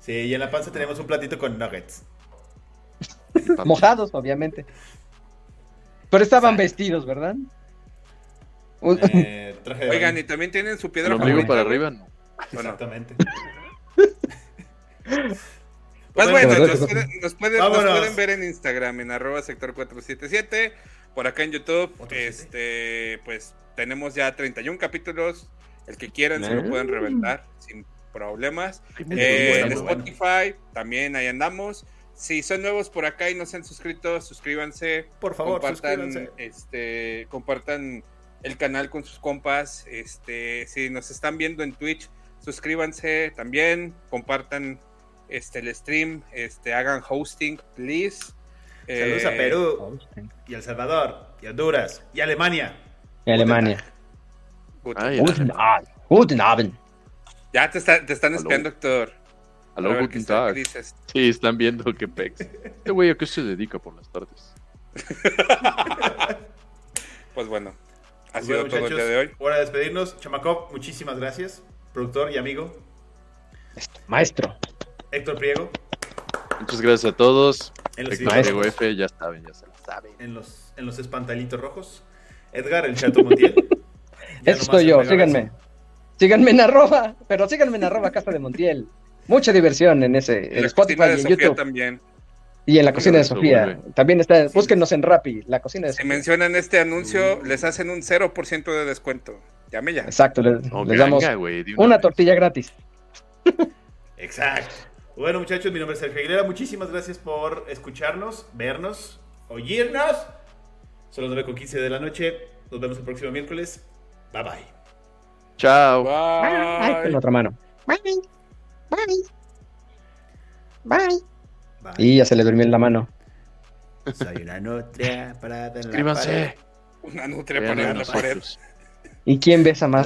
Sí, y en la panza tenemos un platito con nuggets. Mojados, obviamente. Pero estaban vestidos, ¿verdad? Eh, traje Oigan, y también tienen su El piedra para arriba, no. Exactamente. Pues Bueno, nos pueden, nos, pueden, nos Vámonos. pueden ver en Instagram, en arroba sector 477. Por acá en YouTube, este, pues tenemos ya 31 capítulos. El que quieran se lo pueden reventar sin problemas. Eh, en. Spotify también ahí andamos. Si son nuevos por acá y no se han suscrito, suscríbanse. Por favor, compartan, suscríbanse. este, compartan el canal con sus compas. Este, si nos están viendo en Twitch, suscríbanse también, compartan este el stream, este, hagan hosting, please. Saludos a Eh, Perú, y El Salvador, y Honduras, y Alemania. Y Alemania. good. Ay, Guten Abend. Guten Abend. Ya te, está- te están Aló. espiando, Héctor. Aló, guten ¿qué está- Tag. Sí, están viendo que pex. Este güey, ¿a qué se dedica por las tardes? Pues bueno, ha Pues sido bueno, todo el día de hoy. Hora de despedirnos. Chamacop, muchísimas gracias. Productor y amigo. Maestro. Héctor Priego. Muchas gracias a todos. En los, Héctor. Diego F, ya saben, ya se la saben. en los, en los espantalitos rojos. Edgar, el chato Montiel. Eso estoy yo, síganme. Síganme en arroba, pero síganme en arroba Casa de Montiel. Mucha diversión en ese, En en Spotify y de en Sofía YouTube. también. Y en la cocina de Sofía. vuelve. También está, búsquenos en Rappi, la cocina de Si Sofía. mencionan este anuncio, les hacen un 0% de descuento. Llame ya. Exacto, les, O les damos ganga, de una vez. tortilla gratis. Exacto. Bueno, muchachos, mi nombre es Sergio Aguilera. Muchísimas gracias por escucharnos, vernos, oírnos. Son las 9 con 15 de la noche. Nos vemos el próximo miércoles. Bye bye. Chao. Con Bye. la otra mano. Bye. Y ya se le durmió en la mano. Soy una nutria parada en la Suscríbanse. Una nutria Vean para a en la pared. nosotros. ¿Y quién besa más